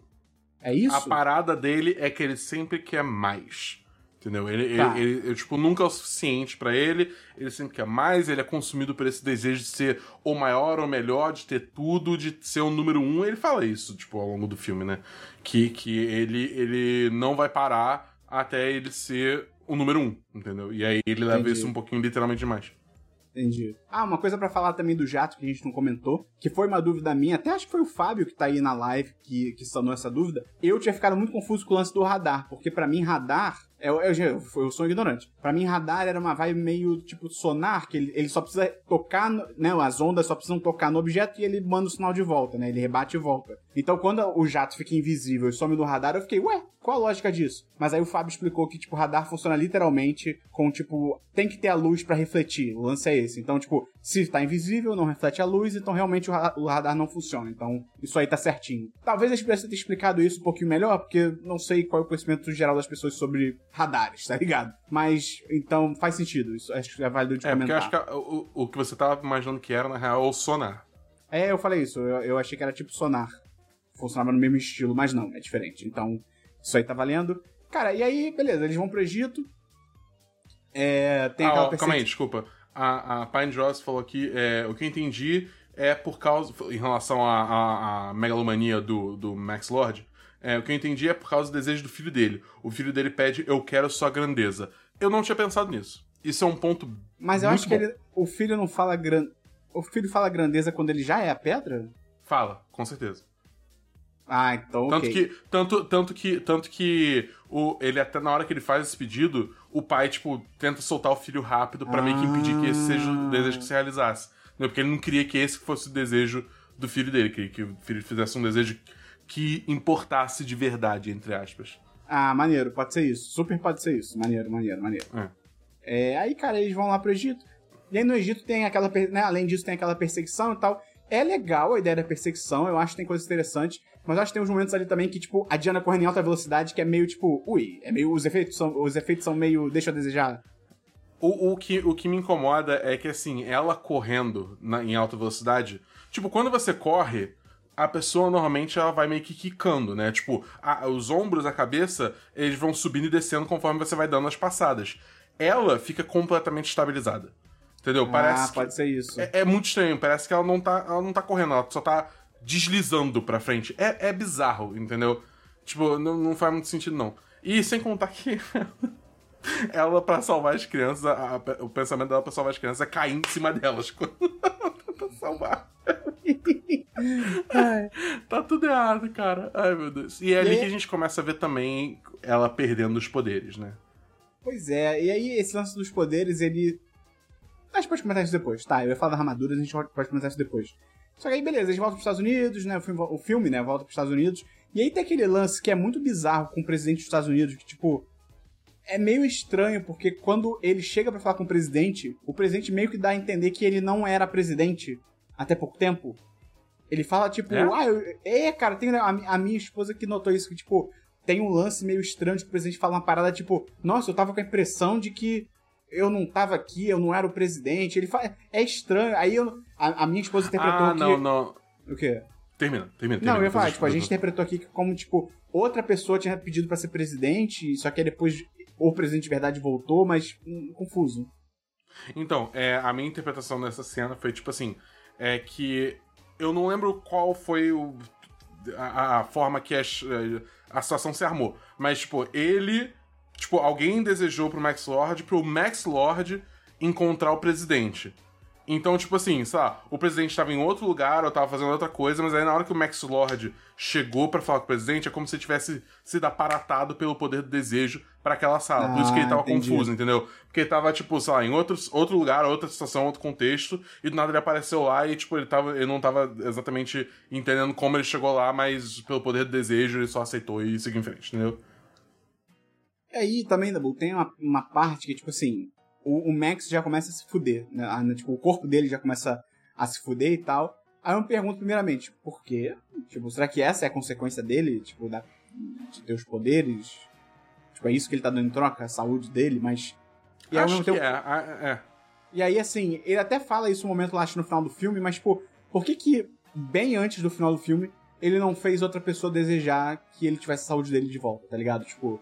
é isso? A parada dele é que ele sempre quer mais. Entendeu? Ele, Tá. ele, ele, tipo, nunca é o suficiente pra ele. Ele sempre quer mais. Ele é consumido por esse desejo de ser o maior, o melhor, de ter tudo, de ser o número um. Ele fala isso, tipo, ao longo do filme, né? Que, que ele, ele não vai parar até ele ser o número um, entendeu? E aí ele leva Entendi. isso um pouquinho literalmente demais. Entendi. Ah, uma coisa pra falar também do jato que a gente não comentou, que foi uma dúvida minha, até acho que foi o Fábio que tá aí na live que, que sanou essa dúvida. Eu tinha ficado muito confuso com o lance do radar, porque pra mim radar. Eu, eu, eu, eu sou ignorante. Pra mim, radar era uma vibe meio tipo sonar, que ele, ele só precisa tocar, no, né? As ondas só precisam tocar no objeto e ele manda o sinal de volta, né? Ele rebate e volta. Então, quando o jato fica invisível e some do radar, eu fiquei, ué, qual a lógica disso? Mas aí o Fábio explicou que, tipo, radar funciona literalmente com, tipo, tem que ter a luz pra refletir. O lance é esse. Então, tipo, se tá invisível, não reflete a luz, então realmente o ra- o radar não funciona. Então, isso aí tá certinho. Talvez eles pudessem ter explicado isso um pouquinho melhor, porque não sei qual é o conhecimento geral das pessoas sobre radares, tá ligado? Mas, então, faz sentido. Isso acho que é válido de É, porque eu comentar. acho que o, o que você tava imaginando que era, na real, é o sonar. É, eu falei isso. Eu, eu achei que era tipo sonar. Funcionava no mesmo estilo, mas não, é diferente. Então, isso aí tá valendo. Cara, e aí, beleza, eles vão pro Egito. É, tem Ah, aquela ó, calma aí, desculpa. A, a Pine Dross falou aqui, é, o que eu entendi é por causa, em relação à megalomania do, do Max Lord, é, o que eu entendi é por causa do desejo do filho dele. O filho dele pede, eu quero sua grandeza. Eu não tinha pensado nisso. Isso é um ponto Mas eu acho que ele, o filho não fala gran... O filho fala grandeza quando ele já é a pedra? Fala, com certeza. Ah, então Tanto ok. que, tanto, tanto que, tanto que o, ele até na hora que ele faz esse pedido, o pai, tipo, tenta soltar o filho rápido pra meio que impedir que esse seja o desejo que se realizasse. Entendeu? Porque ele não queria que esse fosse o desejo do filho dele, queria que o filho fizesse um desejo que importasse de verdade, entre aspas. Ah, maneiro, pode ser isso. Super pode ser isso. Maneiro, maneiro, maneiro. É. É, aí, cara, eles vão lá pro Egito. E aí no Egito tem aquela. Né, além disso, tem aquela perseguição e tal. É legal a ideia da perseguição, eu acho que tem coisas interessantes. Mas eu acho que tem uns momentos ali também que, tipo, a Diana correndo em alta velocidade, que é meio tipo, ui, é meio. Os efeitos são, os efeitos são meio. deixa a desejar. O, o, que, o que me incomoda é que, assim, ela correndo na- em alta velocidade. Tipo, quando você corre, a pessoa normalmente ela vai meio que quicando, né? Tipo, a- os ombros, a cabeça, eles vão subindo e descendo conforme você vai dando as passadas. Ela fica completamente estabilizada. Entendeu? Ah, Parece pode ser isso. é, é muito estranho, parece que ela não tá, ela não tá correndo, ela só tá deslizando pra frente. É, é bizarro, entendeu? Tipo, não, não faz muito sentido, não. E sem contar que ela, pra salvar as crianças, a- a- o pensamento dela pra salvar as crianças é cair em cima delas quando ela tenta salvar. Tá tudo errado, cara. Ai, meu Deus. E é E ali aí- que a gente começa a ver também ela perdendo os poderes, né? Pois é, e aí esse lance dos poderes, ele. A gente pode comentar isso depois, tá? Eu ia falar das armaduras, a gente pode pode comentar isso depois. Só que aí, beleza, eles voltam pros Estados Unidos, né? O filme, o filme, né? Volta pros Estados Unidos. E aí tem aquele lance que é muito bizarro com o presidente dos Estados Unidos, que, tipo. É meio estranho, porque quando ele chega pra falar com o presidente, o presidente meio que dá a entender que ele não era presidente até pouco tempo. Ele fala, tipo, É? ah, eu, é, cara, tem a, a minha esposa que notou isso, que, tipo, tem um lance meio estranho de que o presidente fala uma parada, tipo, nossa, eu tava com a impressão de que eu não tava aqui, eu não era o presidente. Ele fala, é estranho. Aí eu, a, a minha esposa interpretou Ah, que. não, não. O quê? Termina, termina, termina. Não, eu ia falar, Depois tipo, a gente interpretou aqui que como, tipo, outra pessoa tinha pedido pra ser presidente, só que aí depois o presidente de verdade voltou, mas hum, confuso. Então, é, a minha interpretação dessa cena foi tipo assim: é que eu não lembro qual foi o, a, a forma que as- a, situação se armou, mas, tipo, ele. Tipo, alguém desejou pro Max Lord pro Max Lord encontrar o presidente. Então, tipo assim, sei lá, o presidente tava em outro lugar ou tava fazendo outra coisa, mas aí na hora que o Max Lord chegou pra falar com o presidente, é como se ele tivesse sido aparatado pelo poder do desejo pra aquela sala. Por isso que ele Ah, tava entendi. confuso, entendeu? Porque ele tava, tipo, sei lá, em outro, outro lugar, outra situação, outro contexto, e do nada ele apareceu lá e, tipo, ele, tava, ele não tava exatamente entendendo como ele chegou lá, mas pelo poder do desejo ele só aceitou e seguiu em frente, entendeu? E aí também, Dabu, tem uma, uma parte que, tipo assim, o, o Max já começa a se fuder, né? Ah, né? Tipo, o corpo dele já começa a se fuder e tal. Aí eu me pergunto primeiramente, por quê? Tipo, será que essa é a consequência dele? Tipo, da, de ter os poderes? Tipo, é isso que ele tá dando em troca? A saúde dele? Mas... E Acho que é, a- é. E aí, assim, ele até fala isso um momento lá, acho, no final do filme, mas, tipo, por que que, bem antes do final do filme, ele não fez outra pessoa desejar que ele tivesse a saúde dele de volta, tá ligado? Tipo,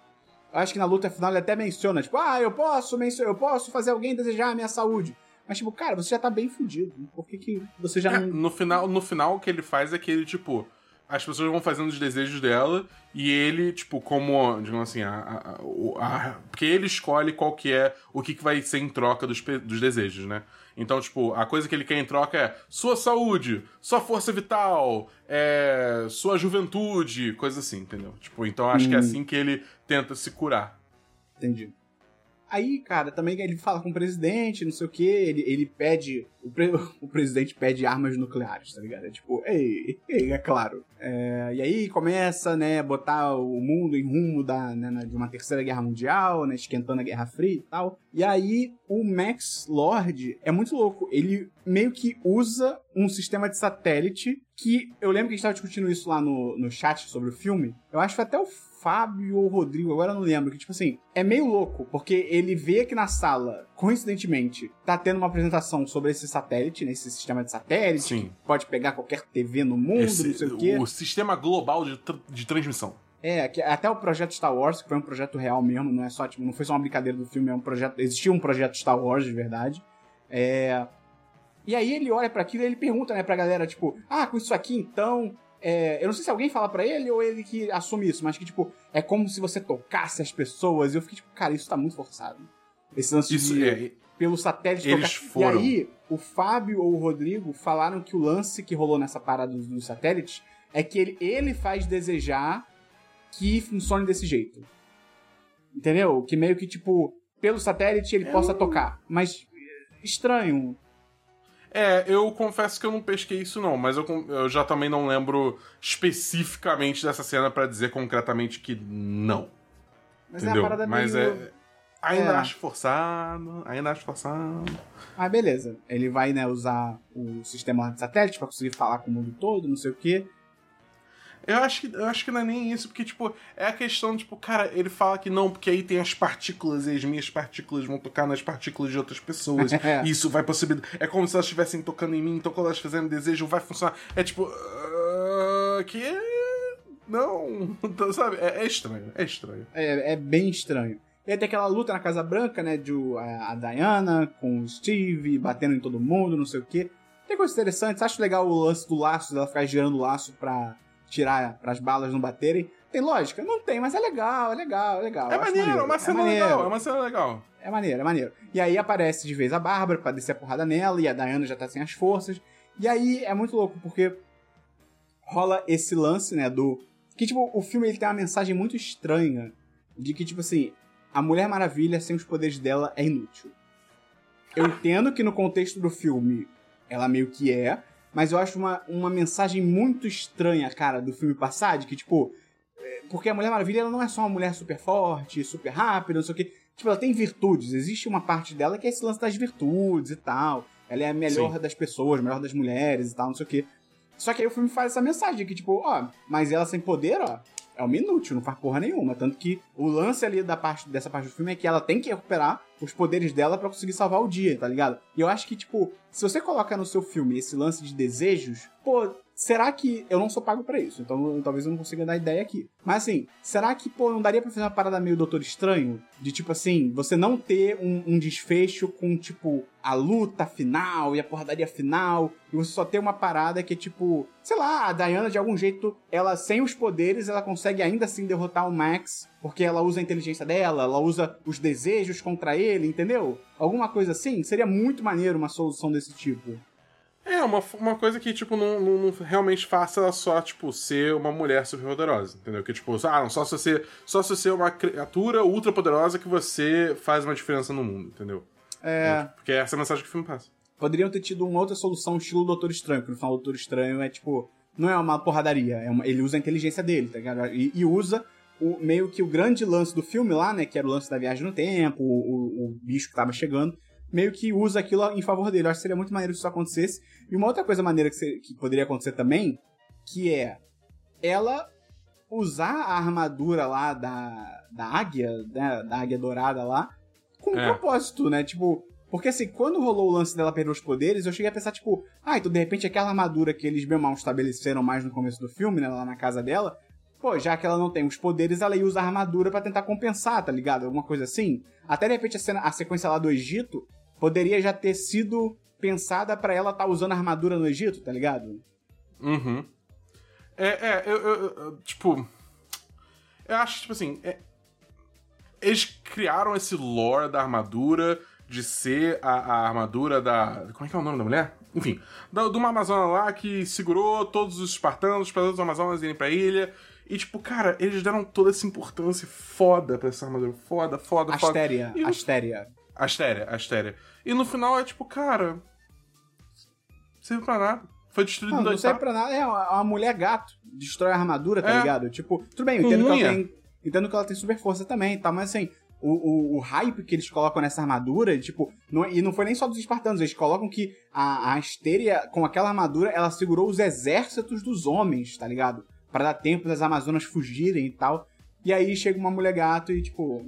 acho que na luta final ele até menciona, tipo, ah, eu posso, eu posso fazer alguém desejar a minha saúde. Mas, tipo, cara, você já tá bem fudido. Por que que você já É, não... no, final, no final, o que ele faz é que ele, tipo, as pessoas vão fazendo os desejos dela e ele, tipo, como, digamos assim, a, a- a- a- porque ele escolhe qual que é o que, que vai ser em troca dos, dos desejos, né? Então, tipo, a coisa que ele quer em troca é sua saúde, sua força vital, é, sua juventude, coisa assim, entendeu? Tipo, então acho que é Hum. assim que ele tenta se curar. Entendi. Aí, cara, também ele fala com o presidente, não sei o que, ele, ele pede. O, pre- o presidente pede armas nucleares, tá ligado? É tipo, ei, ei, é claro. É, e aí começa, né, botar o mundo em rumo da, né, de uma terceira guerra mundial, né, esquentando a Guerra Fria e tal. E aí o Max Lord é muito louco. Ele meio que usa um sistema de satélite que eu lembro que a gente tava discutindo isso lá no, no chat sobre o filme. Eu acho que até o Fábio ou Rodrigo, agora eu não lembro, que tipo assim, é meio louco, porque ele vê que na sala, coincidentemente, tá tendo uma apresentação sobre esse satélite, né, esse sistema de satélite, Sim. que pode pegar qualquer TV no mundo, Esse- não sei o quê. o sistema global de, tr- de transmissão. É, que até o projeto Star Wars, que foi um projeto real mesmo, não é só, tipo, não foi só uma brincadeira do filme, é um projeto. Existia um projeto Star Wars de verdade. É. E aí ele olha pra aquilo e ele pergunta, né, pra galera, tipo, ah, com isso aqui então. É, eu não sei se alguém fala pra ele ou ele que assume isso, mas que, tipo, é como se você tocasse as pessoas. E eu fiquei, tipo, cara, isso tá muito forçado. Esse lance Isso de é. pelo satélite Eles tocar. foram. E aí, o Fábio ou o Rodrigo falaram que o lance que rolou nessa parada dos, dos satélites é que ele, ele faz desejar que funcione desse jeito. Entendeu? Que meio que, tipo, pelo satélite ele Eu possa tocar. Mas estranho. É, eu confesso que eu não pesquei isso não, mas eu, eu já também não lembro especificamente dessa cena pra dizer concretamente que não. Mas entendeu? é a parada mas meio... é. Ainda É. acho forçado, ainda acho forçado. Ah, beleza. Ele vai, né, usar o sistema de satélite pra conseguir falar com o mundo todo, não sei o quê. Eu acho, que, eu acho que não é nem isso, porque, tipo, é a questão, tipo, cara, ele fala que não, porque aí tem as partículas e as minhas partículas vão tocar nas partículas de outras pessoas. e isso vai possibilitar. É como se elas estivessem tocando em mim, então quando elas fizerem desejo, vai funcionar. É tipo. ah, que. Não. Então, sabe? É, é estranho, é estranho. É, é bem estranho. E aí tem aquela luta na Casa Branca, né? De a, a Diana com o Steve batendo em todo mundo, não sei o quê. Tem coisas interessantes. Acho legal o lance do laço, dela ficar girando o laço pra tirar, para as balas não baterem. Tem lógica? Não tem, mas é legal, é legal, é legal. É maneiro, maneiro, é uma cena é legal, é uma cena legal. É maneiro, é maneiro. E aí aparece de vez a Bárbara pra descer a porrada nela, e a Diana já tá sem as forças. E aí é muito louco, porque rola esse lance, né, do... Que, tipo, o filme ele tem uma mensagem muito estranha, de que, tipo assim, a Mulher Maravilha, sem os poderes dela, é inútil. Eu entendo que no contexto do filme ela meio que é, mas eu acho uma, uma mensagem muito estranha, cara, do filme passado, que, tipo, é, porque a Mulher Maravilha ela não é só uma mulher super forte, super rápida, não sei o quê. Tipo, ela tem virtudes. Existe uma parte dela que é esse lance das virtudes e tal. Ela é a melhor Sim. das pessoas, a melhor das mulheres e tal, não sei o quê. Só que aí o filme faz essa mensagem que, tipo, ó, mas ela sem poder, ó, é uma inútil, não faz porra nenhuma. Tanto que o lance ali da parte, dessa parte do filme é que ela tem que recuperar os poderes dela para conseguir salvar o dia, tá ligado? E eu acho que, tipo, se você coloca no seu filme esse lance de desejos, pô, será que. Eu não sou pago para isso, então talvez eu não consiga dar ideia aqui. Mas assim, será que, pô, não daria pra fazer uma parada meio Doutor Estranho? De tipo assim, você não ter um, um desfecho com, tipo, a luta final e a porradaria final, e você só ter uma parada que é tipo, sei lá, a Diana de algum jeito, ela sem os poderes, ela consegue ainda assim derrotar o Max, porque ela usa a inteligência dela, ela usa os desejos contra ele, entendeu? Alguma coisa assim, seria muito maneiro uma solução desse tipo. É, uma, uma coisa que, tipo, não, não, não, realmente faça ela só, tipo, ser uma mulher super poderosa, entendeu? Que, tipo, ah, não, só se você, só se você é uma criatura ultra poderosa que você faz uma diferença no mundo, entendeu? É. Porque é essa a mensagem que o filme passa. Poderiam ter tido uma outra solução, estilo Doutor Estranho, porque no final o Doutor Estranho é, tipo, não é uma porradaria, é uma, ele usa a inteligência dele, tá ligado? E, e, usa o, meio que o grande lance do filme lá, né, que era o lance da viagem no tempo, o, o, o bicho que tava chegando, meio que usa aquilo em favor dele. Eu acho que seria muito maneiro se isso acontecesse. E uma outra coisa maneira que, que poderia acontecer também, que é ela usar a armadura lá da, da águia, né, da águia dourada lá, com é. propósito, né? Tipo, porque assim, quando rolou o lance dela perder os poderes, eu cheguei a pensar, tipo, ah, então de repente aquela armadura que eles bem mal estabeleceram mais no começo do filme, né, lá na casa dela, pô, já que ela não tem os poderes, ela ia usar a armadura para tentar compensar, tá ligado? Alguma coisa assim. Até de repente a, cena, a sequência lá do Egito poderia já ter sido pensada para ela estar tá usando armadura no Egito, tá ligado? Uhum. É, é, eu, eu, eu tipo. Eu acho, tipo assim. É, eles criaram esse lore da armadura de ser a, a, armadura da. Como é que é o nome da mulher? Enfim, da, de uma Amazona lá que segurou todos os espartanos, os espartanos Amazonas irem pra ilha. E, tipo, cara, eles deram toda essa importância foda pra essa armadura. Foda, foda, foda. Astéria, e, Astéria. Astéria, Astéria. E no final é tipo, cara. Serve pra nada. Foi destruído não, não serve pra nada. É uma, mulher gato. Destrói a armadura, tá é. ligado? Tipo, tudo bem, eu entendo que, ela tem, entendo que ela tem super força também tá? Mas assim, o, o, o, hype que eles colocam nessa armadura, tipo, não, e não foi nem só dos espartanos, eles colocam que a, a Astéria, com aquela armadura, ela segurou os exércitos dos homens, tá ligado? para dar tempo das Amazonas fugirem e tal. E aí chega uma mulher gato e, tipo,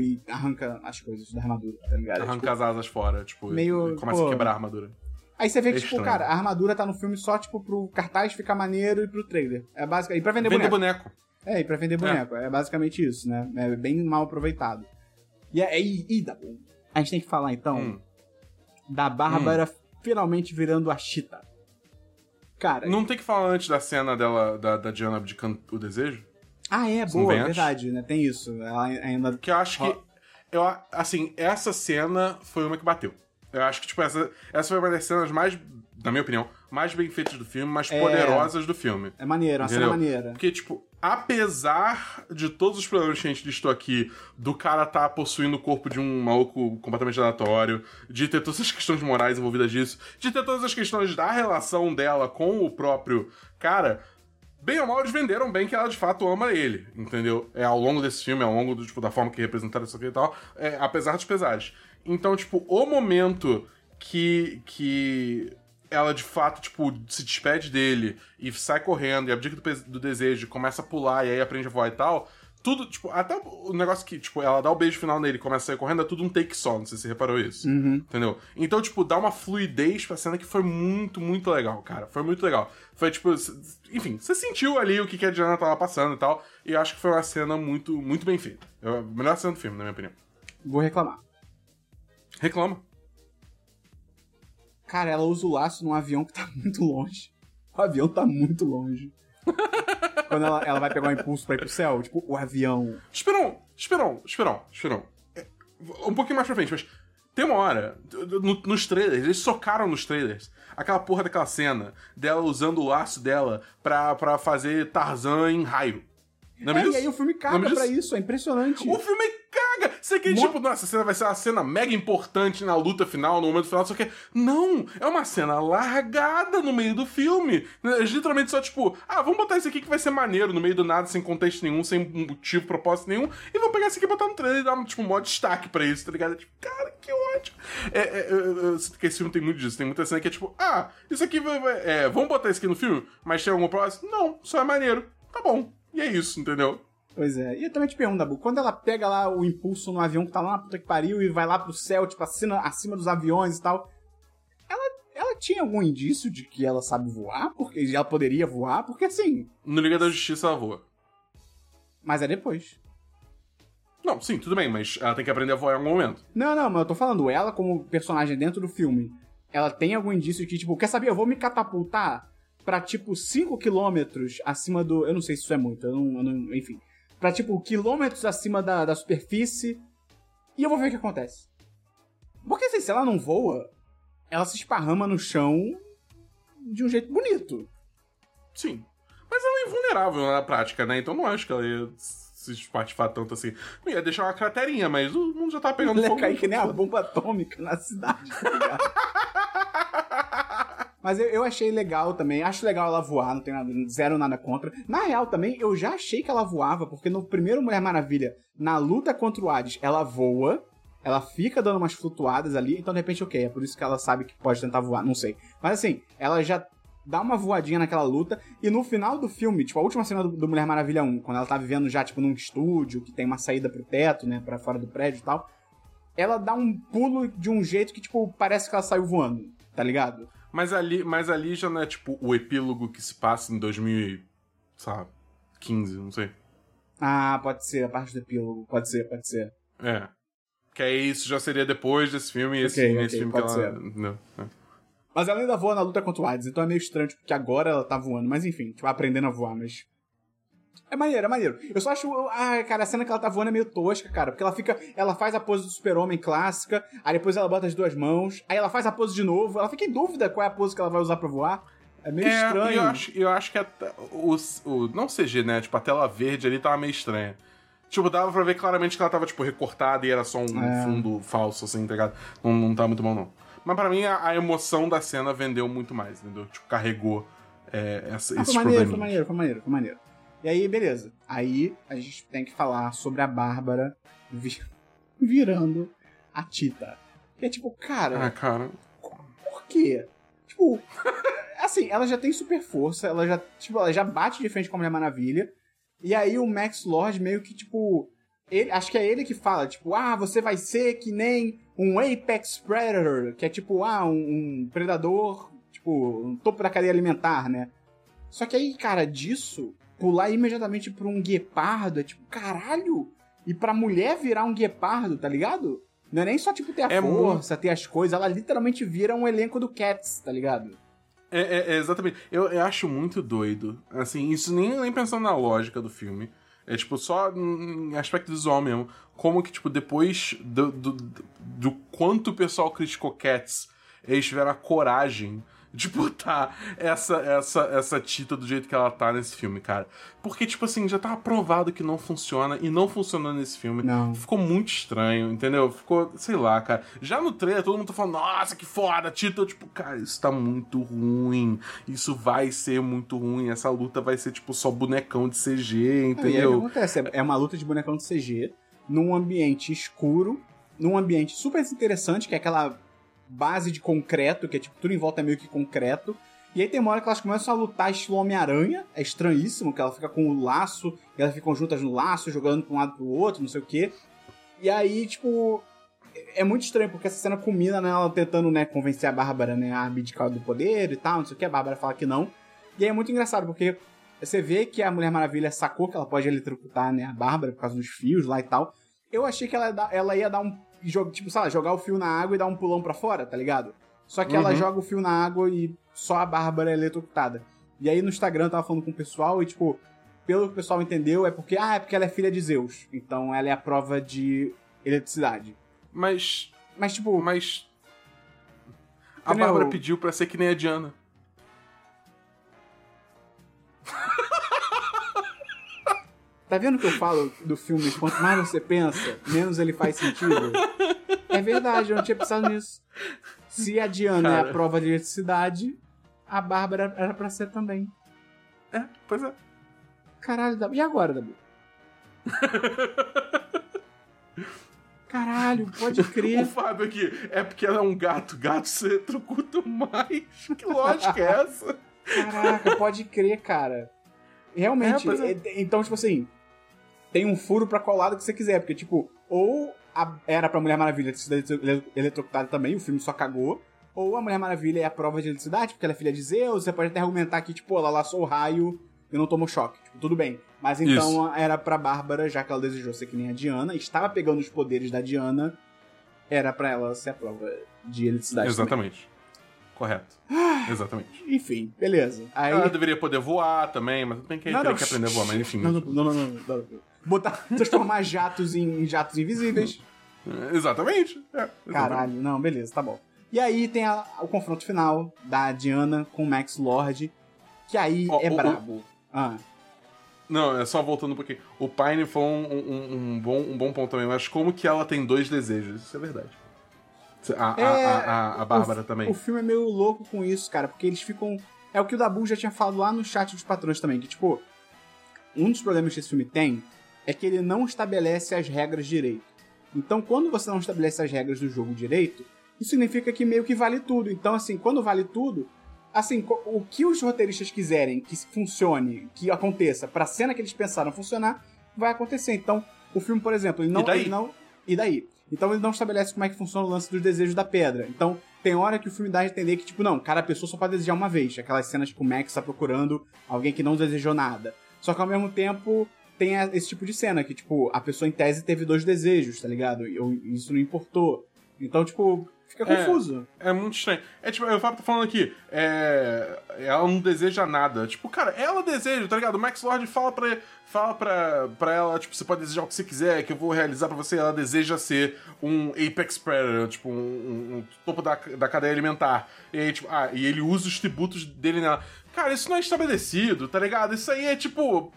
e arranca as coisas da armadura, tá ligado? Arranca tipo, as asas fora, tipo, meio, começa pô, a quebrar a armadura. Aí você vê que, é tipo, estranho. cara, a armadura tá no filme só, tipo, pro cartaz ficar maneiro e pro trailer. É basicamente. E pra vender, vender boneco. boneco. É, e pra vender boneco. É. é basicamente isso, né? É bem mal aproveitado. E aí, e, e, a gente tem que falar, então, hum. da Bárbara hum. finalmente virando a Chita. Cara. Não tem que falar antes da cena dela, da, da Diana abdicando o desejo? Ah, é, boa, é verdade, né? Tem isso. Ela ainda. Que eu acho que. Eu, assim, essa cena foi uma que bateu. Eu acho que, tipo, essa, essa foi uma das cenas mais, na minha opinião, mais bem feitas do filme, mais é... poderosas do filme. É maneiro, uma cena maneira. Porque, tipo, apesar de todos os problemas que a gente listou aqui, do cara tá possuindo o corpo de um maluco completamente aleatório, de ter todas as questões morais envolvidas disso, de ter todas as questões da relação dela com o próprio cara, bem ou mal, eles venderam bem que ela de fato ama ele, entendeu? É ao longo desse filme, ao longo do, tipo, da forma que representaram isso aqui e tal, é, apesar dos pesares. Então, tipo, o momento que, que ela de fato, tipo, se despede dele e sai correndo e abdica do, do desejo, começa a pular e aí aprende a voar e tal, tudo, tipo, até o negócio que, tipo, ela dá o beijo final nele e começa a sair correndo, é tudo um take só, não sei se você reparou isso. Uhum. Entendeu? Então, tipo, dá uma fluidez pra cena que foi muito, muito legal, cara. Foi muito legal. Foi, tipo, enfim, você sentiu ali o que a Diana tava passando e tal, e eu acho que foi uma cena muito, muito bem feita. É a melhor cena do filme, na minha opinião. Vou reclamar. Reclama. Cara, ela usa o laço num avião que tá muito longe. O avião tá muito longe. Quando ela, ela vai pegar um impulso pra ir pro céu, tipo, o avião. Esperão, esperão, esperão, esperão. É, Um pouquinho mais pra frente, mas tem uma hora, no- nos trailers, eles socaram nos trailers aquela porra daquela cena dela usando o laço dela pra, pra fazer Tarzan em raio. Não é, É, e aí o filme caga Lembra pra disso? isso, é impressionante. O filme caga! Você quer, Mo- tipo, nossa, essa cena vai ser uma cena mega importante na luta final, no momento final, só que. Não! É uma cena largada no meio do filme. É literalmente só, tipo, ah, vamos botar isso aqui que vai ser maneiro, no meio do nada, sem contexto nenhum, sem motivo, propósito nenhum, e vamos pegar isso aqui e botar no trailer e dar, tipo, um modo destaque pra isso, tá ligado? Tipo, cara, que ótimo! É, é, é, eu sinto que esse filme tem muito disso. Tem muita cena que é tipo, ah, isso aqui vai. vai- é, vamos botar isso aqui no filme, mas tem algum propósito? Não, só é maneiro. Tá bom. E é isso, entendeu? Pois é. E eu também te pergunto, Dabu, quando ela pega lá o impulso no avião que tá lá na puta que pariu e vai lá pro céu, tipo, acima, acima dos aviões e tal, ela, ela tinha algum indício de que ela sabe voar? Porque ela poderia voar? Porque assim. No Liga da Justiça ela voa. Mas é depois. Não, sim, tudo bem, mas ela tem que aprender a voar em algum momento. Não, não, mas eu tô falando, ela como personagem dentro do filme, ela tem algum indício de que, tipo, quer saber, eu vou me catapultar pra, tipo, 5 quilômetros acima do. Eu não sei se isso é muito, eu não. eu não- enfim. Pra, tipo, quilômetros acima da, da superfície. E eu vou ver o que acontece. Porque, assim, se ela não voa, ela se esparrama no chão de um jeito bonito. Sim. Mas ela é invulnerável na prática, né? Então não acho que ela ia se espatifar tanto assim. Não ia deixar uma craterinha, mas o mundo já tá pegando Ela ia cair que nem a bomba atômica na cidade, tá ligado? Mas eu, eu achei legal também. Acho legal ela voar, não tem nada, zero nada contra. Na real, também, eu já achei que ela voava, porque no primeiro Mulher Maravilha, na luta contra o Hades, ela voa, ela fica dando umas flutuadas ali, então de repente, ok, é por isso que ela sabe que pode tentar voar, não sei. Mas assim, ela já dá uma voadinha naquela luta, e no final do filme, tipo, a última cena do, do Mulher Maravilha 1, quando ela tá vivendo já, tipo, num estúdio, que tem uma saída pro teto, né, pra fora do prédio e tal, ela dá um pulo de um jeito que, tipo, parece que ela saiu voando, tá ligado? Mas ali, mas ali já não é tipo o epílogo que se passa em 2015, não sei. Ah, pode ser, a parte do epílogo. Pode ser, pode ser. É. Que aí isso já seria depois desse filme e esse, Ok, nesse ok, filme que ela. ser. Não, é. Mas ela ainda voa na luta contra o Hades, então é meio estranho, tipo, porque agora ela tá voando. Mas enfim, tipo, aprendendo a voar, mas. É maneiro, é maneiro. Eu só acho. Ah, cara, a cena que ela tá voando é meio tosca, cara. Porque ela fica. Ela faz a pose do super-homem clássica, aí depois ela bota as duas mãos, aí ela faz a pose de novo. Ela fica em dúvida qual é a pose que ela vai usar pra voar. É meio É, estranho. eu acho, eu acho que até o, o. Não CG, né? Tipo, a tela verde ali tava meio estranha. Tipo, dava pra ver claramente que ela tava, tipo, recortada e era só um É. fundo falso, assim, tá ligado? Não, não tá muito bom, não. Mas pra mim, a, a emoção da cena vendeu muito mais, entendeu? Tipo, carregou é, essa, Ah, foi maneiro, foi maneiro, foi maneiro, foi maneiro. E aí, beleza. Aí a gente tem que falar sobre a Bárbara vi- virando a Tita. Que é tipo, cara, Ah, cara. por quê? Tipo, assim, ela já tem super força, ela já, tipo, ela já bate de frente com a Mulher Maravilha. E aí o Max Lord meio que, tipo. Ele, acho que é ele que fala, tipo, ah, você vai ser que nem um Apex Predator, que é tipo, ah, um, um predador, tipo, um topo da cadeia alimentar, né? Só que aí, cara, disso, pular imediatamente pra um guepardo é tipo, caralho! E pra mulher virar um guepardo, tá ligado? Não é nem só, tipo, ter a É força, ter as coisas, ela literalmente vira um elenco do Cats, tá ligado? É, é- é exatamente. Eu, eu acho muito doido. Assim, isso nem, nem pensando na lógica do filme. É tipo, só em aspecto visual mesmo. Como que, tipo, depois do, do, do quanto o pessoal criticou Cats, eles tiveram a coragem de botar essa, essa, essa Tita do jeito que ela tá nesse filme, cara. Porque, tipo assim, já tava provado que não funciona e não funcionou nesse filme. Não. Ficou muito estranho, entendeu? Ficou, sei lá, cara. Já no trailer todo mundo tá falando, nossa, que foda, Tita. Eu, tipo, cara, isso tá muito ruim. Isso vai ser muito ruim. Essa luta vai ser, tipo, só bonecão de CG, E aí, o que entendeu? acontece? É- É uma luta de bonecão de CG, num ambiente escuro, num ambiente super interessante, que é aquela base de concreto, que é tipo, tudo em volta é meio que concreto. E aí tem uma hora que elas começam a lutar estilo Homem-Aranha, é estranhíssimo, que ela fica com o laço, e elas ficam juntas no laço, jogando pra um lado pro outro, não sei o quê. E aí, tipo, é muito estranho, porque essa cena culmina nela tentando, né, convencer a Bárbara, né, a abdicar do poder e tal, não sei o que, a Bárbara fala que não. E aí é muito engraçado, porque você vê que a Mulher Maravilha sacou que ela pode eletrocutar, né, a Bárbara por causa dos fios lá e tal. Eu achei que ela, ela ia dar um. Jogo- Tipo, sei lá, jogar o fio na água e dar um pulão pra fora, tá ligado? Só que ela Uhum. joga o fio na água e só a Bárbara é eletrocutada. E aí no Instagram eu tava falando com o pessoal e, tipo, pelo que o pessoal entendeu, é porque, ah, é porque ela é filha de Zeus. Então ela é a prova de eletricidade. Mas. Mas, tipo, Mas. A? Bárbara pediu pra ser que nem a Diana. Tá vendo o que eu falo do filme? Quanto mais você pensa, menos ele faz sentido. É verdade, eu não tinha pensado nisso. Se a Diana é Cara. a prova de eletricidade, a Bárbara era pra ser também. É, pois é. Caralho, Dabu. E agora, Dabu? Caralho, pode O crer. Fábio aqui, é porque ela é um gato. Gato se eletrocuta mais. Que lógica é essa? Caraca, pode crer, cara. Realmente. É, é. é- Então, tipo assim, tem um furo pra qual lado que você quiser. Porque, tipo, ou a- era pra Mulher Maravilha ter sido ele- eletrocutada também, o filme só cagou. Ou a Mulher Maravilha é a prova de eletricidade, porque ela é filha de Zeus. Você pode até argumentar que, tipo, ela laçou o raio e não tomou choque. Tipo, tudo bem. Mas então era pra Bárbara, já que ela desejou ser que nem a Diana, estava pegando os poderes da Diana, era pra ela ser a prova de eletricidade. também. Exatamente. Correto. Exatamente. Enfim, beleza. Aí. Ela deveria poder voar também, mas tudo bem que aí Não, teria não. que aprender a voar, mas enfim. Não, não, não, não, não. Botar, transformar jatos em, em jatos invisíveis. Exatamente. É, exatamente. Caralho, não, beleza, tá bom. E aí tem a- o confronto final da Diana com o Max Lord, que aí é brabo. Ah, Não, é só voltando um pouquinho. O Pine foi um, um- um bom, um bom ponto também, mas como que ela tem dois desejos? Isso é verdade. A, a- É, a, a, a Bárbara o, também. O filme é meio louco com isso, cara, porque eles ficam. É o que o Dabu já tinha falado lá no chat dos patrões também, que, tipo, um dos problemas que esse filme tem é que ele não estabelece as regras direito. Então, quando você não estabelece as regras do jogo direito, isso significa que meio que vale tudo. Então, assim, quando vale tudo, assim, o que os roteiristas quiserem que funcione, que aconteça, pra cena que eles pensaram funcionar, vai acontecer. Então, o filme, por exemplo, ele não. E daí? ele não e daí? Então ele não estabelece como é que funciona o lance dos desejos da pedra. Então, tem hora que o filme dá a entender que, tipo, não, cada pessoa só pode desejar uma vez. Aquelas cenas, tipo, o Max tá procurando alguém que não desejou nada. Só que ao mesmo tempo tem esse tipo de cena que, tipo, a pessoa em tese teve dois desejos, tá ligado? E isso não importou. Então, tipo, fica É. confuso. É muito estranho. É tipo, o Fábio tá falando aqui, é, ela não deseja nada. Tipo, cara, ela deseja, tá ligado? O Max Lord fala pra, fala pra, pra ela, tipo, você pode desejar o que você quiser, que eu vou realizar pra você. Ela deseja ser um Apex Predator, tipo, um, um- um topo da, da cadeia alimentar. E aí, tipo, ah, e ele usa os tributos dele nela. Cara, isso não é estabelecido, tá ligado? Isso aí é tipo.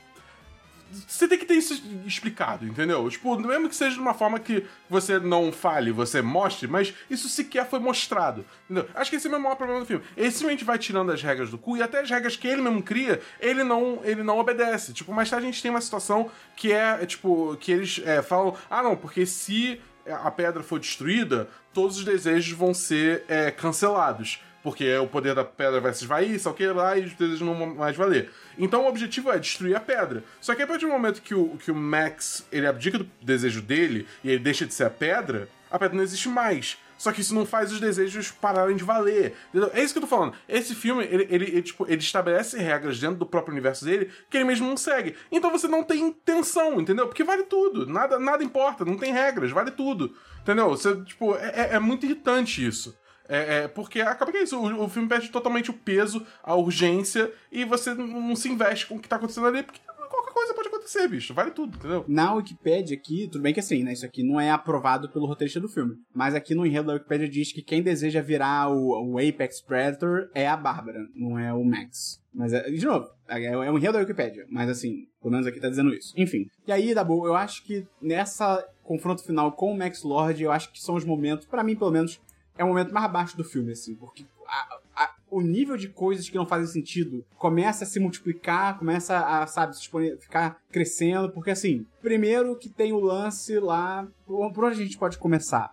Você tem que ter isso explicado, entendeu? Tipo, mesmo que seja de uma forma que você não fale, você mostre, mas isso sequer foi mostrado. Entendeu? Acho que esse é o maior problema do filme. Ele simplesmente vai tirando as regras do cu e até as regras que ele mesmo cria, ele não, ele não obedece. Tipo, mais tarde a gente tem uma situação que é, tipo, que eles é, falam: ah, não, porque se a pedra for destruída, todos os desejos vão ser é, cancelados. Porque o poder da pedra vai se esvair, só que lá e os desejos não vão mais valer. Então o objetivo é destruir a pedra. Só que a partir do momento que o, que o Max ele abdica do desejo dele e ele deixa de ser a pedra, a pedra não existe mais. Só que isso não faz os desejos pararem de valer. entendeu? É isso que eu tô falando. Esse filme, ele, ele, ele, tipo, ele estabelece regras dentro do próprio universo dele que ele mesmo não segue. Então você não tem tensão, entendeu? Porque vale tudo. Nada, nada importa, não tem regras, vale tudo. Entendeu? Você, tipo, é, é- é muito irritante isso. É, é, porque acaba que é isso, o, o filme perde totalmente o peso, a urgência, e você não, se investe com o que tá acontecendo ali, porque qualquer coisa pode acontecer, bicho. Vale tudo, entendeu? Na Wikipedia aqui, tudo bem que assim, né? Isso aqui não é aprovado pelo roteirista do filme. Mas aqui no enredo da Wikipedia diz que quem deseja virar o, o Apex Predator é a Bárbara, não é o Max. Mas, é, de novo, é, é o enredo da Wikipedia. Mas assim, pelo menos aqui tá dizendo isso. Enfim. E aí, Dabu, eu acho que nessa confronto final com o Max Lord, eu acho que são os momentos, pra mim pelo menos, é o momento mais baixo do filme, assim. Porque a- a- o nível de coisas que não fazem sentido começa a se multiplicar, começa a, sabe, ficar crescendo, porque assim, primeiro que tem o lance lá. Por por onde a gente pode começar?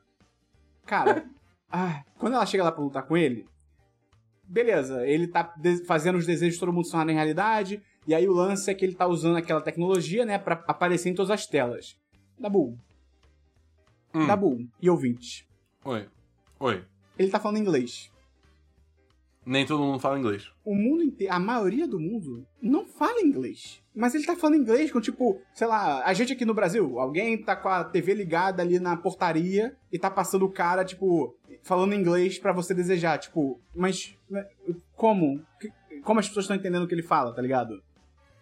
Cara, ah, quando ela chega lá pra lutar com ele, beleza, ele tá fazendo os desejos de todo mundo se tornarem realidade, e aí o lance é que ele tá usando aquela tecnologia, né, pra aparecer em todas as telas. Dabu, Hum. Dabu e ouvinte. Oi. Oi. Ele tá falando inglês. Nem todo mundo fala inglês. O mundo inteiro, a maioria do mundo, não fala inglês. Mas ele tá falando inglês com, tipo, sei lá, a gente aqui no Brasil, alguém tá com a TV ligada ali na portaria e tá passando o cara, tipo, falando inglês pra você desejar. Tipo, mas né, como? Que- Como as pessoas estão entendendo o que ele fala, tá ligado?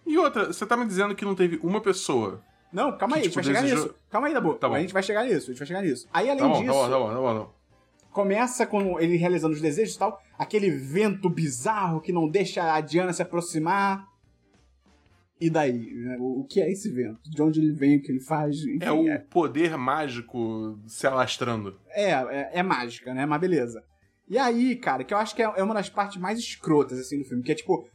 E outra, você tá me dizendo que não teve uma pessoa. Não, calma aí, Que, a gente vai tipo, chegar desejou- nisso. Calma aí, Dabu. Tá bom. A gente vai chegar nisso, a gente vai chegar nisso. Aí, além Tá bom, disso, tá bom, tá bom, tá bom. tá bom. Começa com ele realizando os desejos e tal, aquele vento bizarro que não deixa a Diana se aproximar. E daí? né? O, o que é esse vento? De onde ele vem, o que ele faz? Enfim, É o é, poder mágico se alastrando. é, é- é mágica, né? Mas beleza. E aí, cara, que eu acho que é, é uma das partes mais escrotas, assim, do filme, que é tipo.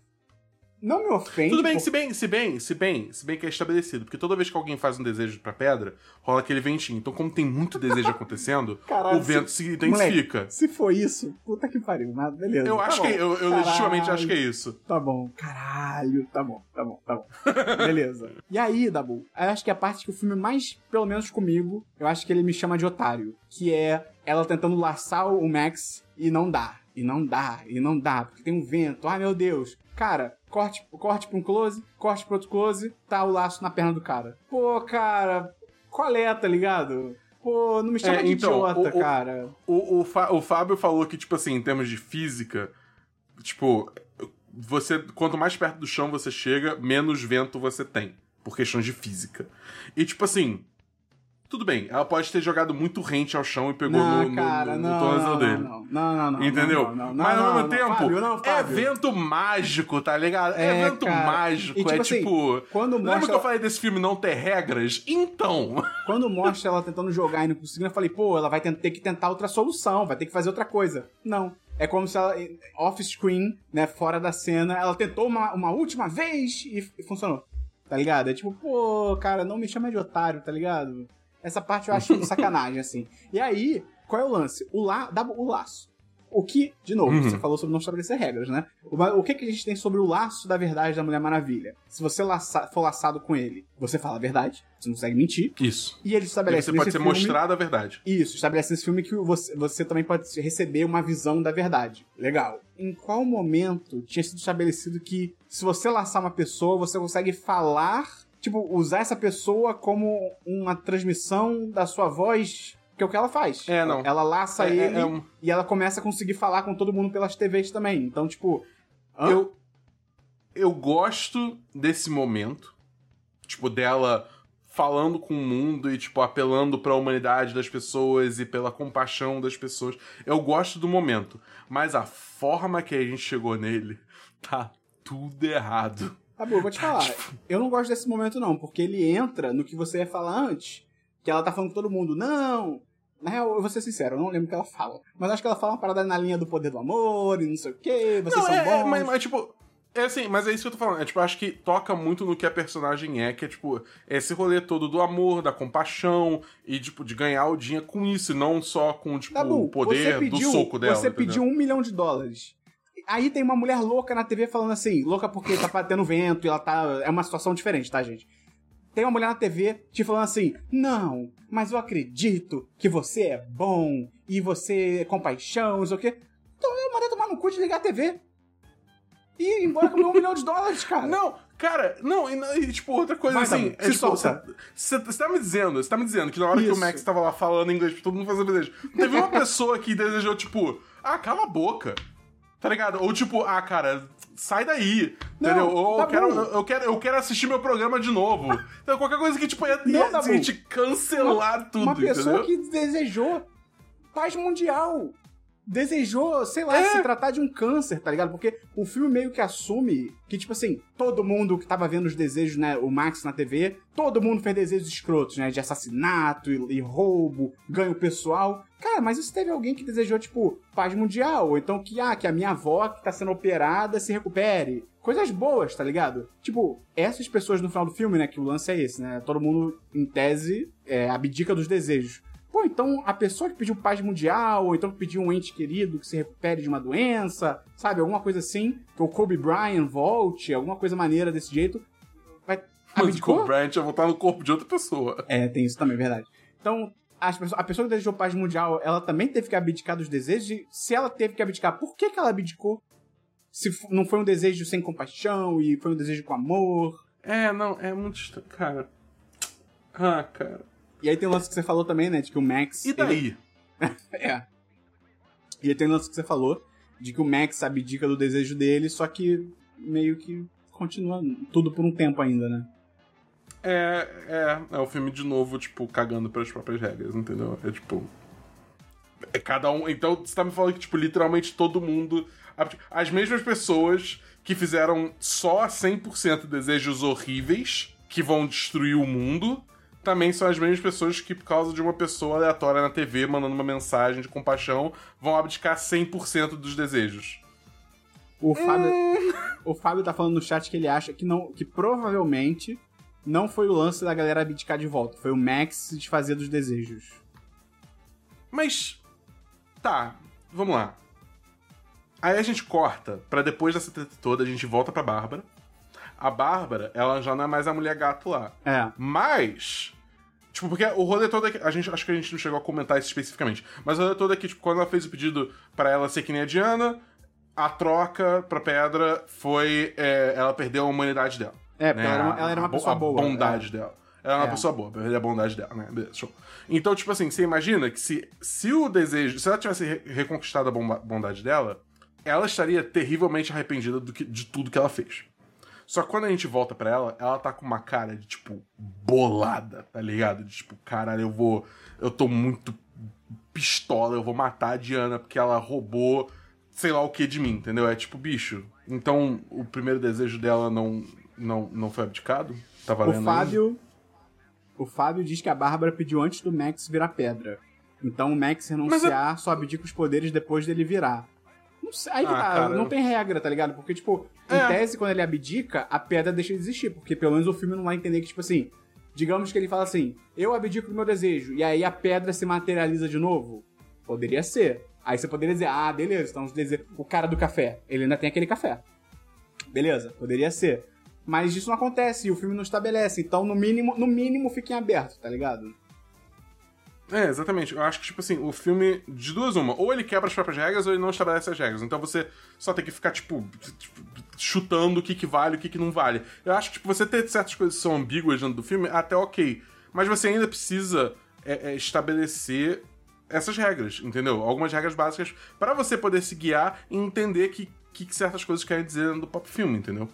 Não me ofende. Tudo bem, por- se bem, se bem, se bem, se bem que é estabelecido. Porque toda vez que alguém faz um desejo pra pedra, rola aquele ventinho. Então, como tem muito desejo acontecendo, Caralho, o vento se Moleque, intensifica. se for isso, puta que pariu, mas beleza. Eu tá acho bom. que. Eu, eu Caralho. legitimamente acho que é isso. Tá bom. Caralho, tá bom, tá bom, tá bom. Beleza. E aí, Dabu, eu acho que a parte que o filme mais, pelo menos comigo, eu acho que ele me chama de otário. Que é ela tentando laçar o Max e não dá. E não dá, e não dá, porque tem um vento. Ai, meu Deus. Cara, corte, corte pra um close, corte pra outro close, tá o laço na perna do cara. Pô, cara, qual é, tá ligado? Pô, não me chama É, de então, idiota, o- cara. O, o, o Fábio falou que, tipo assim, em termos de física, tipo, você. Quanto mais perto do chão você chega, menos vento você tem. Por questões de física. E, tipo assim. Tudo bem, ela pode ter jogado muito rente ao chão e pegou não, no, no, cara, no, não, tornozelo não, dele. Não, não, não. Entendeu? Não, não, não, Mas ao mesmo tempo, Fábio, é Fábio. vento mágico, tá ligado? É, É, vento cara. mágico. E, tipo é assim, tipo. Quando Lembra mostra, que eu falei desse filme não ter regras? Então. quando mostra ela tentando jogar e não conseguindo, eu falei, pô, ela vai ter, que tentar outra solução, vai ter que fazer outra coisa. Não. É como se ela, off-screen, né, fora da cena, ela tentou uma, uma última vez e, e funcionou. Tá ligado? É tipo, pô, cara, não me chama de otário, tá ligado? Essa parte eu acho sacanagem, assim. E aí, qual é o lance? O, la, o laço. O que, de novo, Uhum. você falou sobre não estabelecer regras, né? O, o que, que a gente tem sobre o laço da verdade da Mulher Maravilha? Se você laça, for laçado com ele, você fala a verdade, você não consegue mentir. Isso. E ele E estabelece você pode ser filme... mostrado a verdade. Isso, estabelece nesse filme que você, você também pode receber uma visão da verdade. Legal. Em qual momento tinha sido estabelecido que se você laçar uma pessoa, você consegue falar, tipo, usar essa pessoa como uma transmissão da sua voz? Que é o que ela faz. É, não. Ela laça É- é- ele é um- e ela começa a conseguir falar com todo mundo pelas TVs também. Então, tipo. hã? Eu, eu gosto desse momento, tipo, dela falando com o mundo e, tipo, apelando pra humanidade das pessoas e pela compaixão das pessoas. Eu gosto do momento, mas a forma que a gente chegou nele tá tudo errado. Tá bom, eu vou te falar. Eu não gosto desse momento, não, porque ele entra no que você ia falar antes. Que ela tá falando com todo mundo, não. Na real, eu vou ser sincero, eu não lembro o que ela fala. Mas acho que ela fala uma parada na linha do poder do amor e não sei o quê, vocês Não, são é, é, bons. mas, mas, tipo. É assim, mas é isso que eu tô falando. É, tipo, acho que toca muito no que a personagem é, que é, tipo, esse rolê todo do amor, da compaixão e, tipo, de ganhar o dinheiro com isso, e não só com, tipo, Tá bom, o poder pediu, do soco dela. Você entendeu? pediu um milhão de dólares. Aí tem uma mulher louca na TV falando assim, louca porque tá batendo vento e ela tá. É uma situação diferente, tá, gente? Tem uma mulher na TV te falando assim: Não, mas eu acredito que você é bom e você é compaixão, não sei o quê. Então eu mandei tomar no cu de ligar a TV. E ir embora com um milhão de dólares, cara. Não, cara, não, e, e, tipo, outra coisa Vai, assim. É, se tipo, solta. você tá me dizendo, você tá me dizendo que na hora que Isso. o Max tava lá falando inglês pra todo mundo fazer desejo, teve uma pessoa que desejou, tipo, ah, cala a boca. Tá ligado? Ou tipo, ah, cara, sai daí. Não, entendeu? Ou tá eu quero, eu, quero, eu quero assistir meu programa de novo. Então, qualquer coisa que, tipo, ia, Não, ia Dabu. gente, cancelar tudo, Uma pessoa entendeu? que desejou paz mundial. Desejou, sei lá, É. se tratar de um câncer, tá ligado? Porque o filme meio que assume que, tipo assim, todo mundo que tava vendo os desejos, né, o Max na TV, todo mundo fez desejos escrotos, né, de assassinato e, e roubo, ganho pessoal. Cara, mas se teve alguém que desejou, tipo, paz mundial? Ou então que, ah, que a minha avó que tá sendo operada se recupere? Coisas boas, tá ligado? Tipo, essas pessoas no final do filme, né, que o lance é esse, né, todo mundo, em tese, é, abdica dos desejos. Pô, então a pessoa que pediu paz mundial, ou então que pediu um ente querido que se recupere de uma doença, sabe? Alguma coisa assim, que o Kobe Bryant volte, alguma coisa maneira desse jeito, vai. Mas o? Kobe Bryant ia voltar no corpo de outra pessoa. É, tem isso também, verdade. Então, as pessoas- a pessoa que desejou paz mundial, ela também teve que abdicar dos desejos. E se ela teve que abdicar, por que, que ela abdicou? Se não foi um desejo sem compaixão e foi um desejo com amor. É, não, é muito. Cara. Ah, cara. E aí tem o lance que você falou também, né? De que o Max. E daí? ele- É. E aí tem o lance que você falou, de que o Max abdica do desejo dele, só que meio que continua tudo por um tempo ainda, né? É, é, é o filme de novo, tipo, cagando pelas próprias regras, entendeu? É tipo. É cada um. Então você tá me falando que, tipo, literalmente todo mundo. As mesmas pessoas que fizeram só 100% desejos horríveis, que vão destruir o mundo, também são as mesmas pessoas que, por causa de uma pessoa aleatória na TV mandando uma mensagem de compaixão, vão abdicar 100% dos desejos. O Fábio, o Fábio tá falando no chat que ele acha que não, que provavelmente não foi o lance da galera abdicar de volta, foi o Max se desfazer dos desejos. Mas. Tá, vamos lá. Aí a gente corta pra depois dessa treta toda, a gente volta pra Bárbara. A Bárbara, ela já não é mais a mulher gato lá. É. Mas. Tipo, porque o rolê todo aqui. A gente, acho que a gente não chegou a comentar isso especificamente. Mas o rolê todo aqui, tipo, quando ela fez o pedido pra ela ser que nem a Diana, a troca pra pedra foi. é, ela perdeu a humanidade dela. É, porque né? ela era uma, ela era uma A pessoa a boa. bondade dela. Ela é uma É. pessoa boa, perder a bondade dela, né? Beleza, show. Então, tipo assim, você imagina que se, se o desejo. Se ela tivesse re- reconquistado a bomba- bondade dela, ela estaria terrivelmente arrependida do que- de tudo que ela fez. Só que quando a gente volta pra ela, ela tá com uma cara de, tipo, bolada, tá ligado? De tipo, caralho, eu vou. Eu tô muito pistola, eu vou matar a Diana porque ela roubou sei lá o que de mim, entendeu? É tipo, bicho. Então, o primeiro desejo dela não, não, não foi abdicado? Tá valendo O ainda? Fábio. O Fábio diz que a Bárbara pediu antes do Max virar pedra. Então o Max renunciar só abdica os poderes depois dele virar. Não sei, aí Ah, tá, cara, não eu- tem regra, tá ligado? Porque, tipo, em É. tese, quando ele abdica, a pedra deixa de existir. Porque pelo menos o filme não vai entender que, tipo assim, digamos que ele fala assim, eu abdico do meu desejo, e aí a pedra se materializa de novo. Poderia ser. Aí você poderia dizer, ah, beleza, então dese- o cara do café, ele ainda tem aquele café. Beleza, poderia ser. Mas isso não acontece e o filme não estabelece. Então, no mínimo, no mínimo, fiquem aberto, tá ligado? É, exatamente. Eu acho que, tipo assim, o filme, de duas uma, ou ele quebra as próprias regras ou ele não estabelece as regras. Então você só tem que ficar, tipo, tipo, chutando o que, que vale e o que, que não vale. Eu acho que, tipo, você ter certas coisas que são ambíguas dentro do filme, até ok. Mas você ainda precisa é, é, estabelecer essas regras, entendeu? Algumas regras básicas para você poder se guiar e entender que, que, que certas coisas querem dizer dentro do próprio filme, entendeu?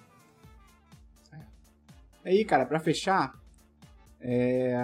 Aí, cara, pra fechar, é,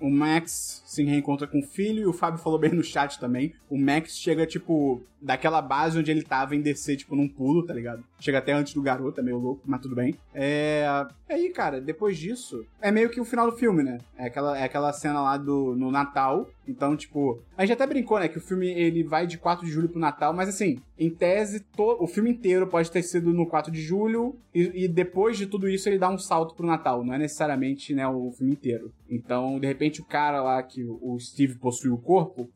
o Max se reencontra com o filho e o Fábio falou bem no chat também. O Max chega, tipo, daquela base onde ele tava em descer, tipo, num pulo, tá ligado? Chega até antes do garoto, é meio louco, mas tudo bem. É. Aí, cara, depois disso, é meio que o final do filme, né? É aquela, é aquela cena lá do, no Natal. Então, tipo, a gente até brincou, né? Que o filme ele vai de 4 de julho pro Natal, mas assim, em tese, to- o filme inteiro pode ter sido no 4 de julho e, e depois de tudo isso ele dá um salto pro Natal. Não é necessariamente, né, o filme inteiro. Então, de repente, o cara lá que o o Steve possui o corpo,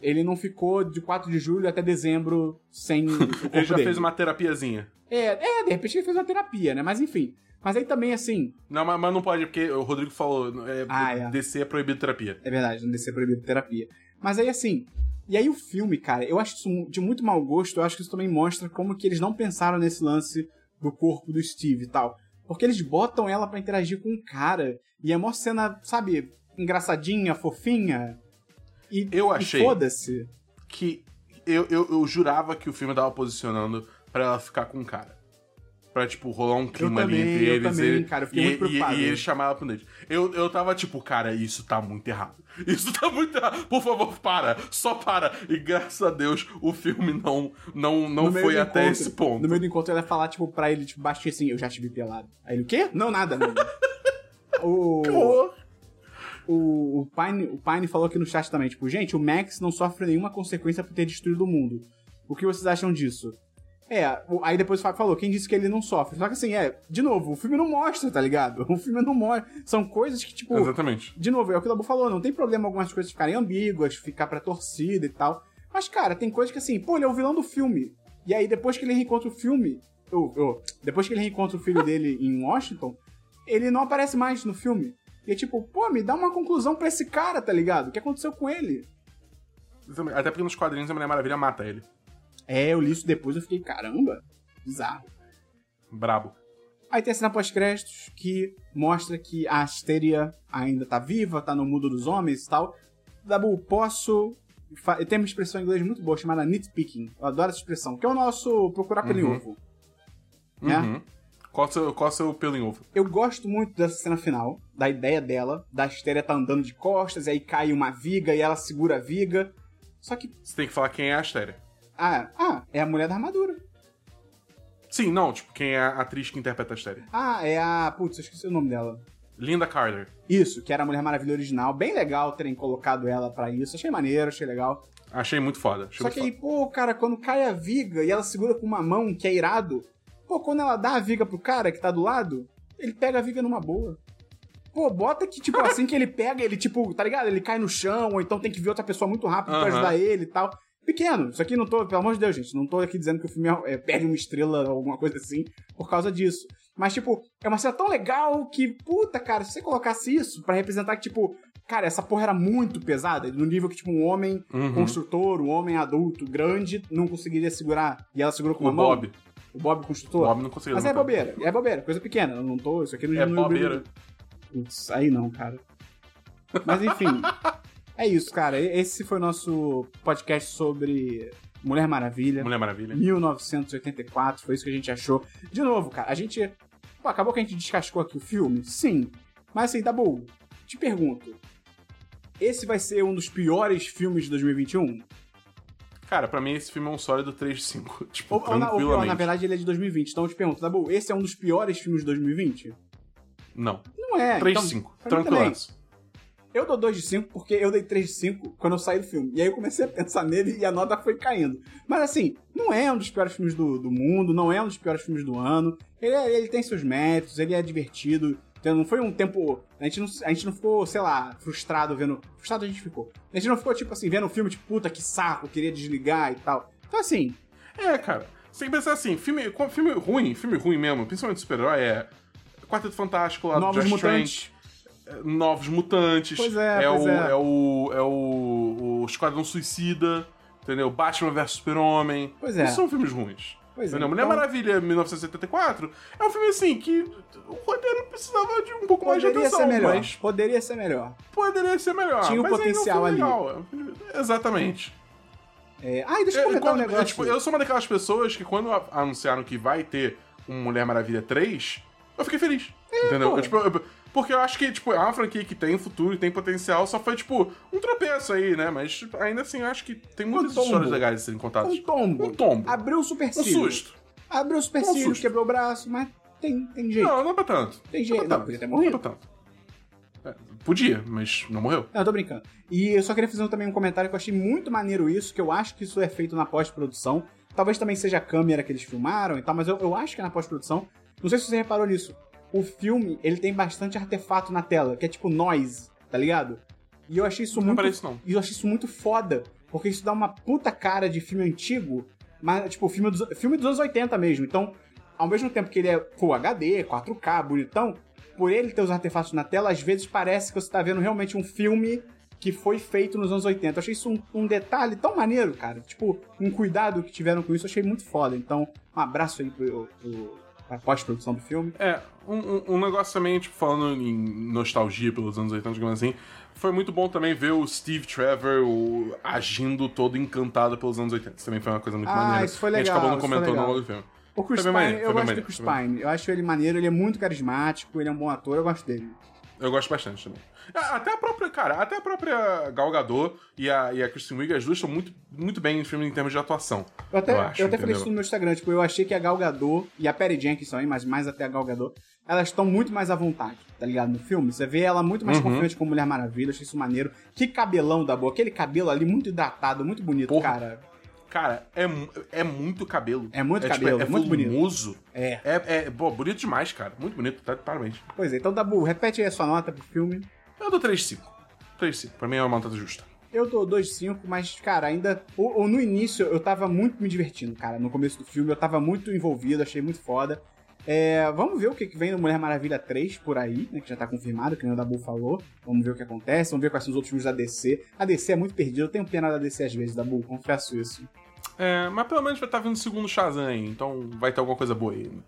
ele não ficou de 4 de julho até dezembro sem o corpo Ele já dele. fez uma terapiazinha. É, é, de repente ele fez uma terapia, né? Mas enfim. Mas aí também, assim, Não, mas, mas não pode, porque o Rodrigo falou, é, Ah, é. descer é proibido terapia. É verdade, não descer proibido terapia. Mas aí assim. E aí o filme, cara, eu acho isso de muito mau gosto, eu acho que isso também mostra como que eles não pensaram nesse lance do corpo do Steve e tal. Porque eles botam ela pra interagir com um cara. E é uma cena, sabe, engraçadinha, fofinha. E, Eu achei. Foda-se. que eu, eu, eu jurava que o filme tava posicionando pra ela ficar com o cara. Pra, tipo, rolar um clima ali também, entre eu eles. também, e, cara, e, muito preocupado. E, e ele chamar ela pro date. Eu, eu tava tipo, cara, isso tá muito errado. Isso tá muito errado. Por favor, para. Só para. E graças a Deus, o filme não, não, não foi até encontro- esse ponto. No meio do encontro, ela ia falar, tipo, pra ele, tipo, baixinho assim, eu já te vi pelado. Aí ele, o quê? Não, nada, não. o... O, o, Pine, o Pine falou aqui no chat também, tipo, gente, o Max não sofre nenhuma consequência por ter destruído o mundo. O que vocês acham disso? É, aí depois o Fábio falou, quem disse que ele não sofre? Só que assim, é, de novo, o filme não mostra, tá ligado? O filme não mostra. São coisas que, tipo, Exatamente. de novo, é o que o Dabu falou, não tem problema algumas coisas ficarem ambíguas, ficar pra torcida e tal. Mas, cara, tem coisas que assim, pô, ele é o vilão do filme. E aí, depois que ele reencontra o filme, ou, depois que ele reencontra o filho dele em Washington, ele não aparece mais no filme. E é tipo, pô, me dá uma conclusão pra esse cara, tá ligado? O que aconteceu com ele? Até porque nos quadrinhos a Mulher Maravilha mata ele. É, eu li isso depois eu fiquei, caramba, bizarro. Brabo. Aí tem a cena pós-créditos que mostra que a Asteria ainda tá viva, tá no mundo dos homens e tal. Dabu, posso. fa- Tem uma expressão em inglês muito boa chamada nitpicking. Eu adoro essa expressão, que é o nosso procurar pelo Uhum. ovo. Né? Uhum. Qual o seu, qual o seu pelo em ovo? Eu gosto muito dessa cena final, da ideia dela, da Asteria tá andando de costas, e aí cai uma viga e ela segura a viga. Só que. Você tem que falar quem é a Astéria. Ah, ah, é a mulher da armadura. Sim, não, tipo, quem é a atriz que interpreta a Astéria. Ah, é a. Putz, eu esqueci o nome dela. Linda Carter. Isso, que era a Mulher Maravilha original. Bem legal terem colocado ela pra isso. Achei maneiro, achei legal. Achei muito foda. Achei Só muito que aí, foda. pô, cara, quando cai a viga e ela segura com uma mão, que é irado, pô, quando ela dá a viga pro cara que tá do lado, ele pega a viga numa boa. Pô, bota que, tipo, assim que ele pega, ele, tipo, tá ligado? Ele cai no chão, ou então tem que ver outra pessoa muito rápido pra Aham. ajudar ele e tal. Pequeno, isso aqui não tô, pelo amor de Deus, gente, não tô aqui dizendo que o filme é, é, perde uma estrela ou alguma coisa assim por causa disso. Mas, tipo, é uma cena tão legal que, puta, cara, se você colocasse isso pra representar que, tipo, cara, essa porra era muito pesada, no nível que, tipo, um homem Uhum. construtor, um homem adulto, grande, não conseguiria segurar. E ela segurou com O uma mão. O Bob O construtor. Bob não conseguiu Mas é levantar. bobeira, é bobeira, coisa pequena. Eu não tô. Isso aqui não É não bobeira. Putz, aí não, cara. Mas enfim. é isso, cara. Esse foi o nosso podcast sobre Mulher Maravilha. Mulher Maravilha. 1984, foi isso que a gente achou. De novo, cara, a gente. Pô, acabou que a gente descascou aqui o filme? Sim. Mas assim, tá bom. Te pergunto. Esse vai ser um dos piores filmes de 2021? Cara, pra mim esse filme é um sólido 3 de 5. Tipo, Ou, ou, na, ou tranquilamente. na verdade, ele é de 2020. Então eu te pergunto, tá bom, esse é um dos piores filmes de 2020? Não. Não é. 3 então, de 5. pra mim também. Tranquilaço. Eu dou 2 de 5 porque eu dei 3 de 5 quando eu saí do filme. E aí eu comecei a pensar nele e a nota foi caindo. Mas assim, não é um dos piores filmes do, do mundo, não é um dos piores filmes do ano. Ele, é- ele tem seus méritos, ele é divertido. Então não foi um tempo. A gente não, a gente não ficou, sei lá, frustrado vendo. Frustrado a gente ficou. A gente não ficou, tipo assim, vendo o filme, tipo, puta que saco, queria desligar e tal. Então assim, É, cara. Você tem que pensar assim, filme, filme ruim, filme ruim mesmo, principalmente super-herói, é Quarteto Fantástico lá do Novos Josh Mutantes. Trank, é, Novos Mutantes. Pois é, o, pois é. é o. É o. O Esquadrão Suicida, entendeu? Batman vs Super-Homem. Pois é. Isso são filmes ruins. Pois é, entendeu? Mulher então- Maravilha 1974 é um filme assim que o roteiro precisava de um pouco mais de poderia atenção, ser melhor. mas Poderia ser melhor. poderia ser melhor. Tinha o mas ainda é um potencial ali. legal, é um Exatamente. É... Ai, deixa eu Eu, comentar um quando- eu, negócio. tipo, eu sou uma daquelas pessoas que quando anunciaram que vai ter um Mulher Maravilha 3, eu fiquei feliz. entendeu? pô. Eu, tipo, eu- porque eu acho que, tipo, é uma franquia que tem futuro e tem potencial, só foi, tipo, um tropeço aí, né? Mas tipo, ainda assim, eu acho que tem muitas tombo. histórias legais de serem contadas. Um tombo. Um tombo. Abriu o Um supercílio. susto. Abriu o supercílio, Um susto. quebrou o braço, mas tem, tem jeito. Não, não é pra tanto. Tem jeito. Não, é Não, podia ter tanto. morrido. Não é pra tanto. É, podia, mas não morreu. Não, eu tô brincando. E eu só queria fazer também um comentário que eu achei muito maneiro isso, que eu acho que isso é feito na pós-produção. Talvez também seja a câmera que eles filmaram e tal, mas eu, eu acho que é na pós-produção. Não sei se você reparou nisso. O filme, ele tem bastante artefato na tela, que é tipo noise, tá ligado? E eu achei isso Não muito... parece não. E eu achei isso muito foda, porque isso dá uma puta cara de filme antigo, mas, tipo, filme dos, filme dos anos 80 mesmo. Então, ao mesmo tempo que ele é Full HD, 4K, bonitão, por ele ter os artefatos na tela, às vezes parece que você tá vendo realmente um filme que foi feito nos anos 80. Eu achei isso um, um detalhe tão maneiro, cara. Tipo, um cuidado que tiveram com isso, eu achei muito foda. Então, um abraço aí pro, pro, pra pós-produção do filme. É, um, um- negócio também, tipo, falando em nostalgia pelos anos 80, digamos assim, foi muito bom também ver o Steve Trevor o- agindo todo encantado pelos anos 80. Isso também foi uma coisa muito Ah, maneira. isso foi A gente legal, acabou não comentando legal. longo do filme. O Chris Pine, maneiro, eu gosto do maneiro, Chris foi bem Pine. Eu acho ele maneiro, ele é muito carismático, ele é um bom ator, eu gosto dele. Eu gosto bastante também. Até a própria, cara, até a própria Gal Gadot e a, e a Kristen Wiig, as duas estão muito, muito bem em filme em termos de atuação. Eu até, eu eu acho, até falei isso no meu Instagram, tipo, eu achei que a Gal Gadot e a Perry Jenkins também, mas mais até a Gal Gadot, elas estão muito mais à vontade, tá ligado? No filme. Você vê ela muito mais Uhum. confiante como Mulher Maravilha, achei isso maneiro. Que cabelão da boa, aquele cabelo ali muito hidratado, muito bonito, Porra. cara. Cara, é, é muito cabelo. É muito tipo, cabelo, é muito bonito. É. É, é pô, bonito demais, cara. Muito bonito, tá? Parabéns. Pois é, então Dabu, repete aí a sua nota pro filme. Eu dou 3,5. 3,5. Pra mim é uma nota justa. Eu dou 2,5, mas, cara, ainda. Ou, ou no início eu tava muito me divertindo, cara. No começo do filme eu tava muito envolvido, achei muito foda. É, vamos ver o que vem no Mulher Maravilha 3 por aí, né? Que já tá confirmado, que nem o Dabu falou. Vamos ver o que acontece, vamos ver quais são os outros filmes da DC. A DC é muito perdida, eu tenho pena da DC às vezes, Dabu, confesso isso. É, mas pelo menos vai estar vindo o segundo Shazam aí, então vai ter alguma coisa boa aí. né?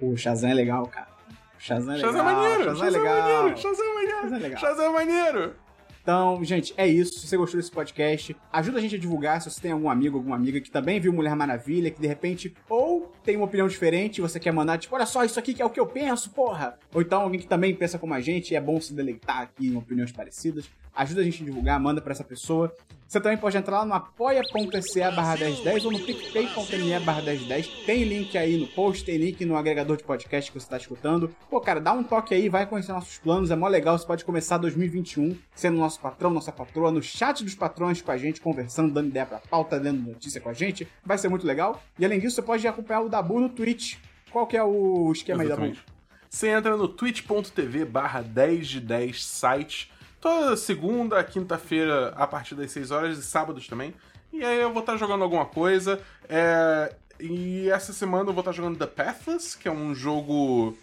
O Shazam é legal, cara. O Shazam é legal. Shazam é maneiro! Shazam é legal. maneiro! Shazam é maneiro! Shazam é legal. Shazam é maneiro! Então, gente, é isso. Se você gostou desse podcast, ajuda a gente a divulgar. Se você tem algum amigo, alguma amiga que também viu Mulher Maravilha, que de repente ou tem uma opinião diferente, você quer mandar, tipo, olha só, isso aqui que é o que eu penso, porra. Ou então alguém que também pensa como a gente, é bom se deleitar aqui em opiniões parecidas. Ajuda a gente a divulgar, manda pra essa pessoa. Você também pode entrar lá no apoia.se barra 1010 ou no picpay.me barra 1010. Tem link aí no post, tem link no agregador de podcast que você tá escutando. Pô, cara, dá um toque aí, vai conhecer nossos planos, é mó legal. Você pode começar 2021 sendo nosso patrão, nossa patroa, no chat dos patrões com a gente, conversando, dando ideia pra pauta, dando notícia com a gente. Vai ser muito legal. E além disso, você pode acompanhar o Dabu no Twitch. Qual que é o esquema aí, Dabu? Exatamente. Você entra no twitch.tv barra 10 de 10 site, toda segunda, quinta-feira, a partir das 6 horas, e sábados também. E aí eu vou estar jogando alguma coisa. é, E essa semana eu vou estar jogando The Pathless, que é um jogo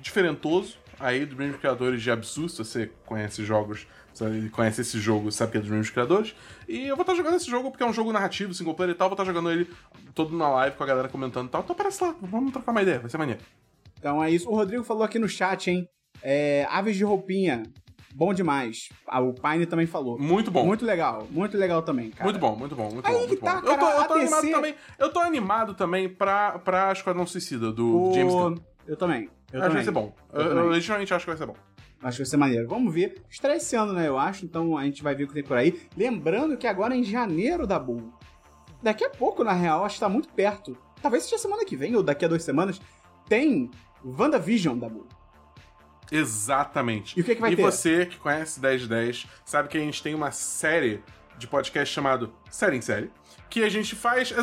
diferentoso, aí dos mesmos criadores de Absu, se você conhece jogos, você conhece esse jogo, sabe que é dos mesmos criadores. E eu vou estar jogando esse jogo porque é um jogo narrativo, single player e tal, vou estar jogando ele todo na live com a galera comentando e tal. Então aparece lá, vamos trocar uma ideia, vai ser maneiro. Então é isso. O Rodrigo falou aqui no chat, hein? É, Aves de roupinha. Bom demais. Ah, o Pine também falou. Muito bom. Muito legal. Muito legal também, cara. Muito bom, muito bom, muito Aí bom. que muito tá, bom. eu tô, cara, eu tô animado também. Eu tô animado também pra, pra Esquadrão Suicida, do O... James Gunn. Eu também. Eu acho que vai ser bom. Eu Eu, eu, legitimamente acho que vai ser bom. Acho que vai ser maneiro. Vamos ver. Estreia esse ano, né, eu acho. Então a gente vai ver o que tem por aí. Lembrando que agora é em janeiro da Bull. Daqui a pouco, na real, acho que tá muito perto. Talvez seja semana que vem ou daqui a duas semanas. Tem WandaVision da Bull. Exatamente. E o que que vai e ter? você que conhece 1010 sabe que a gente tem uma série de podcast chamado Série em Série. Que a gente faz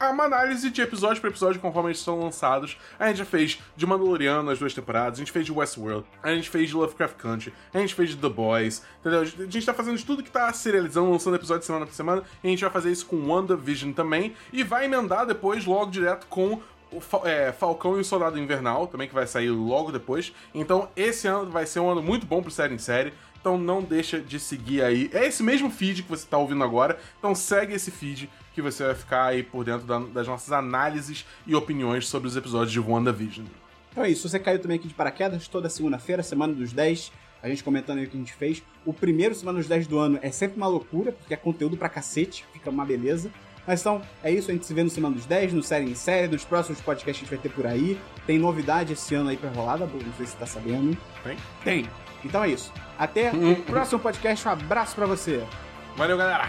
uma análise de episódio por episódio conforme eles são lançados. A gente já fez de Mandaloriano as duas temporadas, a gente fez de Westworld, a gente fez de Lovecraft Country, a gente fez de The Boys, entendeu? A gente tá fazendo de tudo que tá serializando, lançando episódio de semana por semana, e a gente vai fazer isso com WandaVision também, e vai emendar depois logo direto com o Fa- é, Falcão e o Soldado Invernal, também que vai sair logo depois. Então, esse ano vai ser um ano muito bom pro série em série. Então, não deixa de seguir aí. É esse mesmo feed que você tá ouvindo agora. Então, segue esse feed que você vai ficar aí por dentro da- das nossas análises e opiniões sobre os episódios de WandaVision. Então é isso. Você caiu também aqui de paraquedas toda segunda-feira, semana dos 10. A gente comentando aí o que a gente fez. O primeiro semana dos 10 do ano é sempre uma loucura, porque é conteúdo pra cacete, fica uma beleza. Mas então, é isso, a gente se vê no Semana dos 10, no Série em Série, nos próximos podcasts que a gente vai ter por aí. Tem novidade esse ano aí pra rolar, não sei se você tá sabendo. Tem? Tem. Então é isso. Até o próximo podcast, um abraço pra você. Valeu, galera!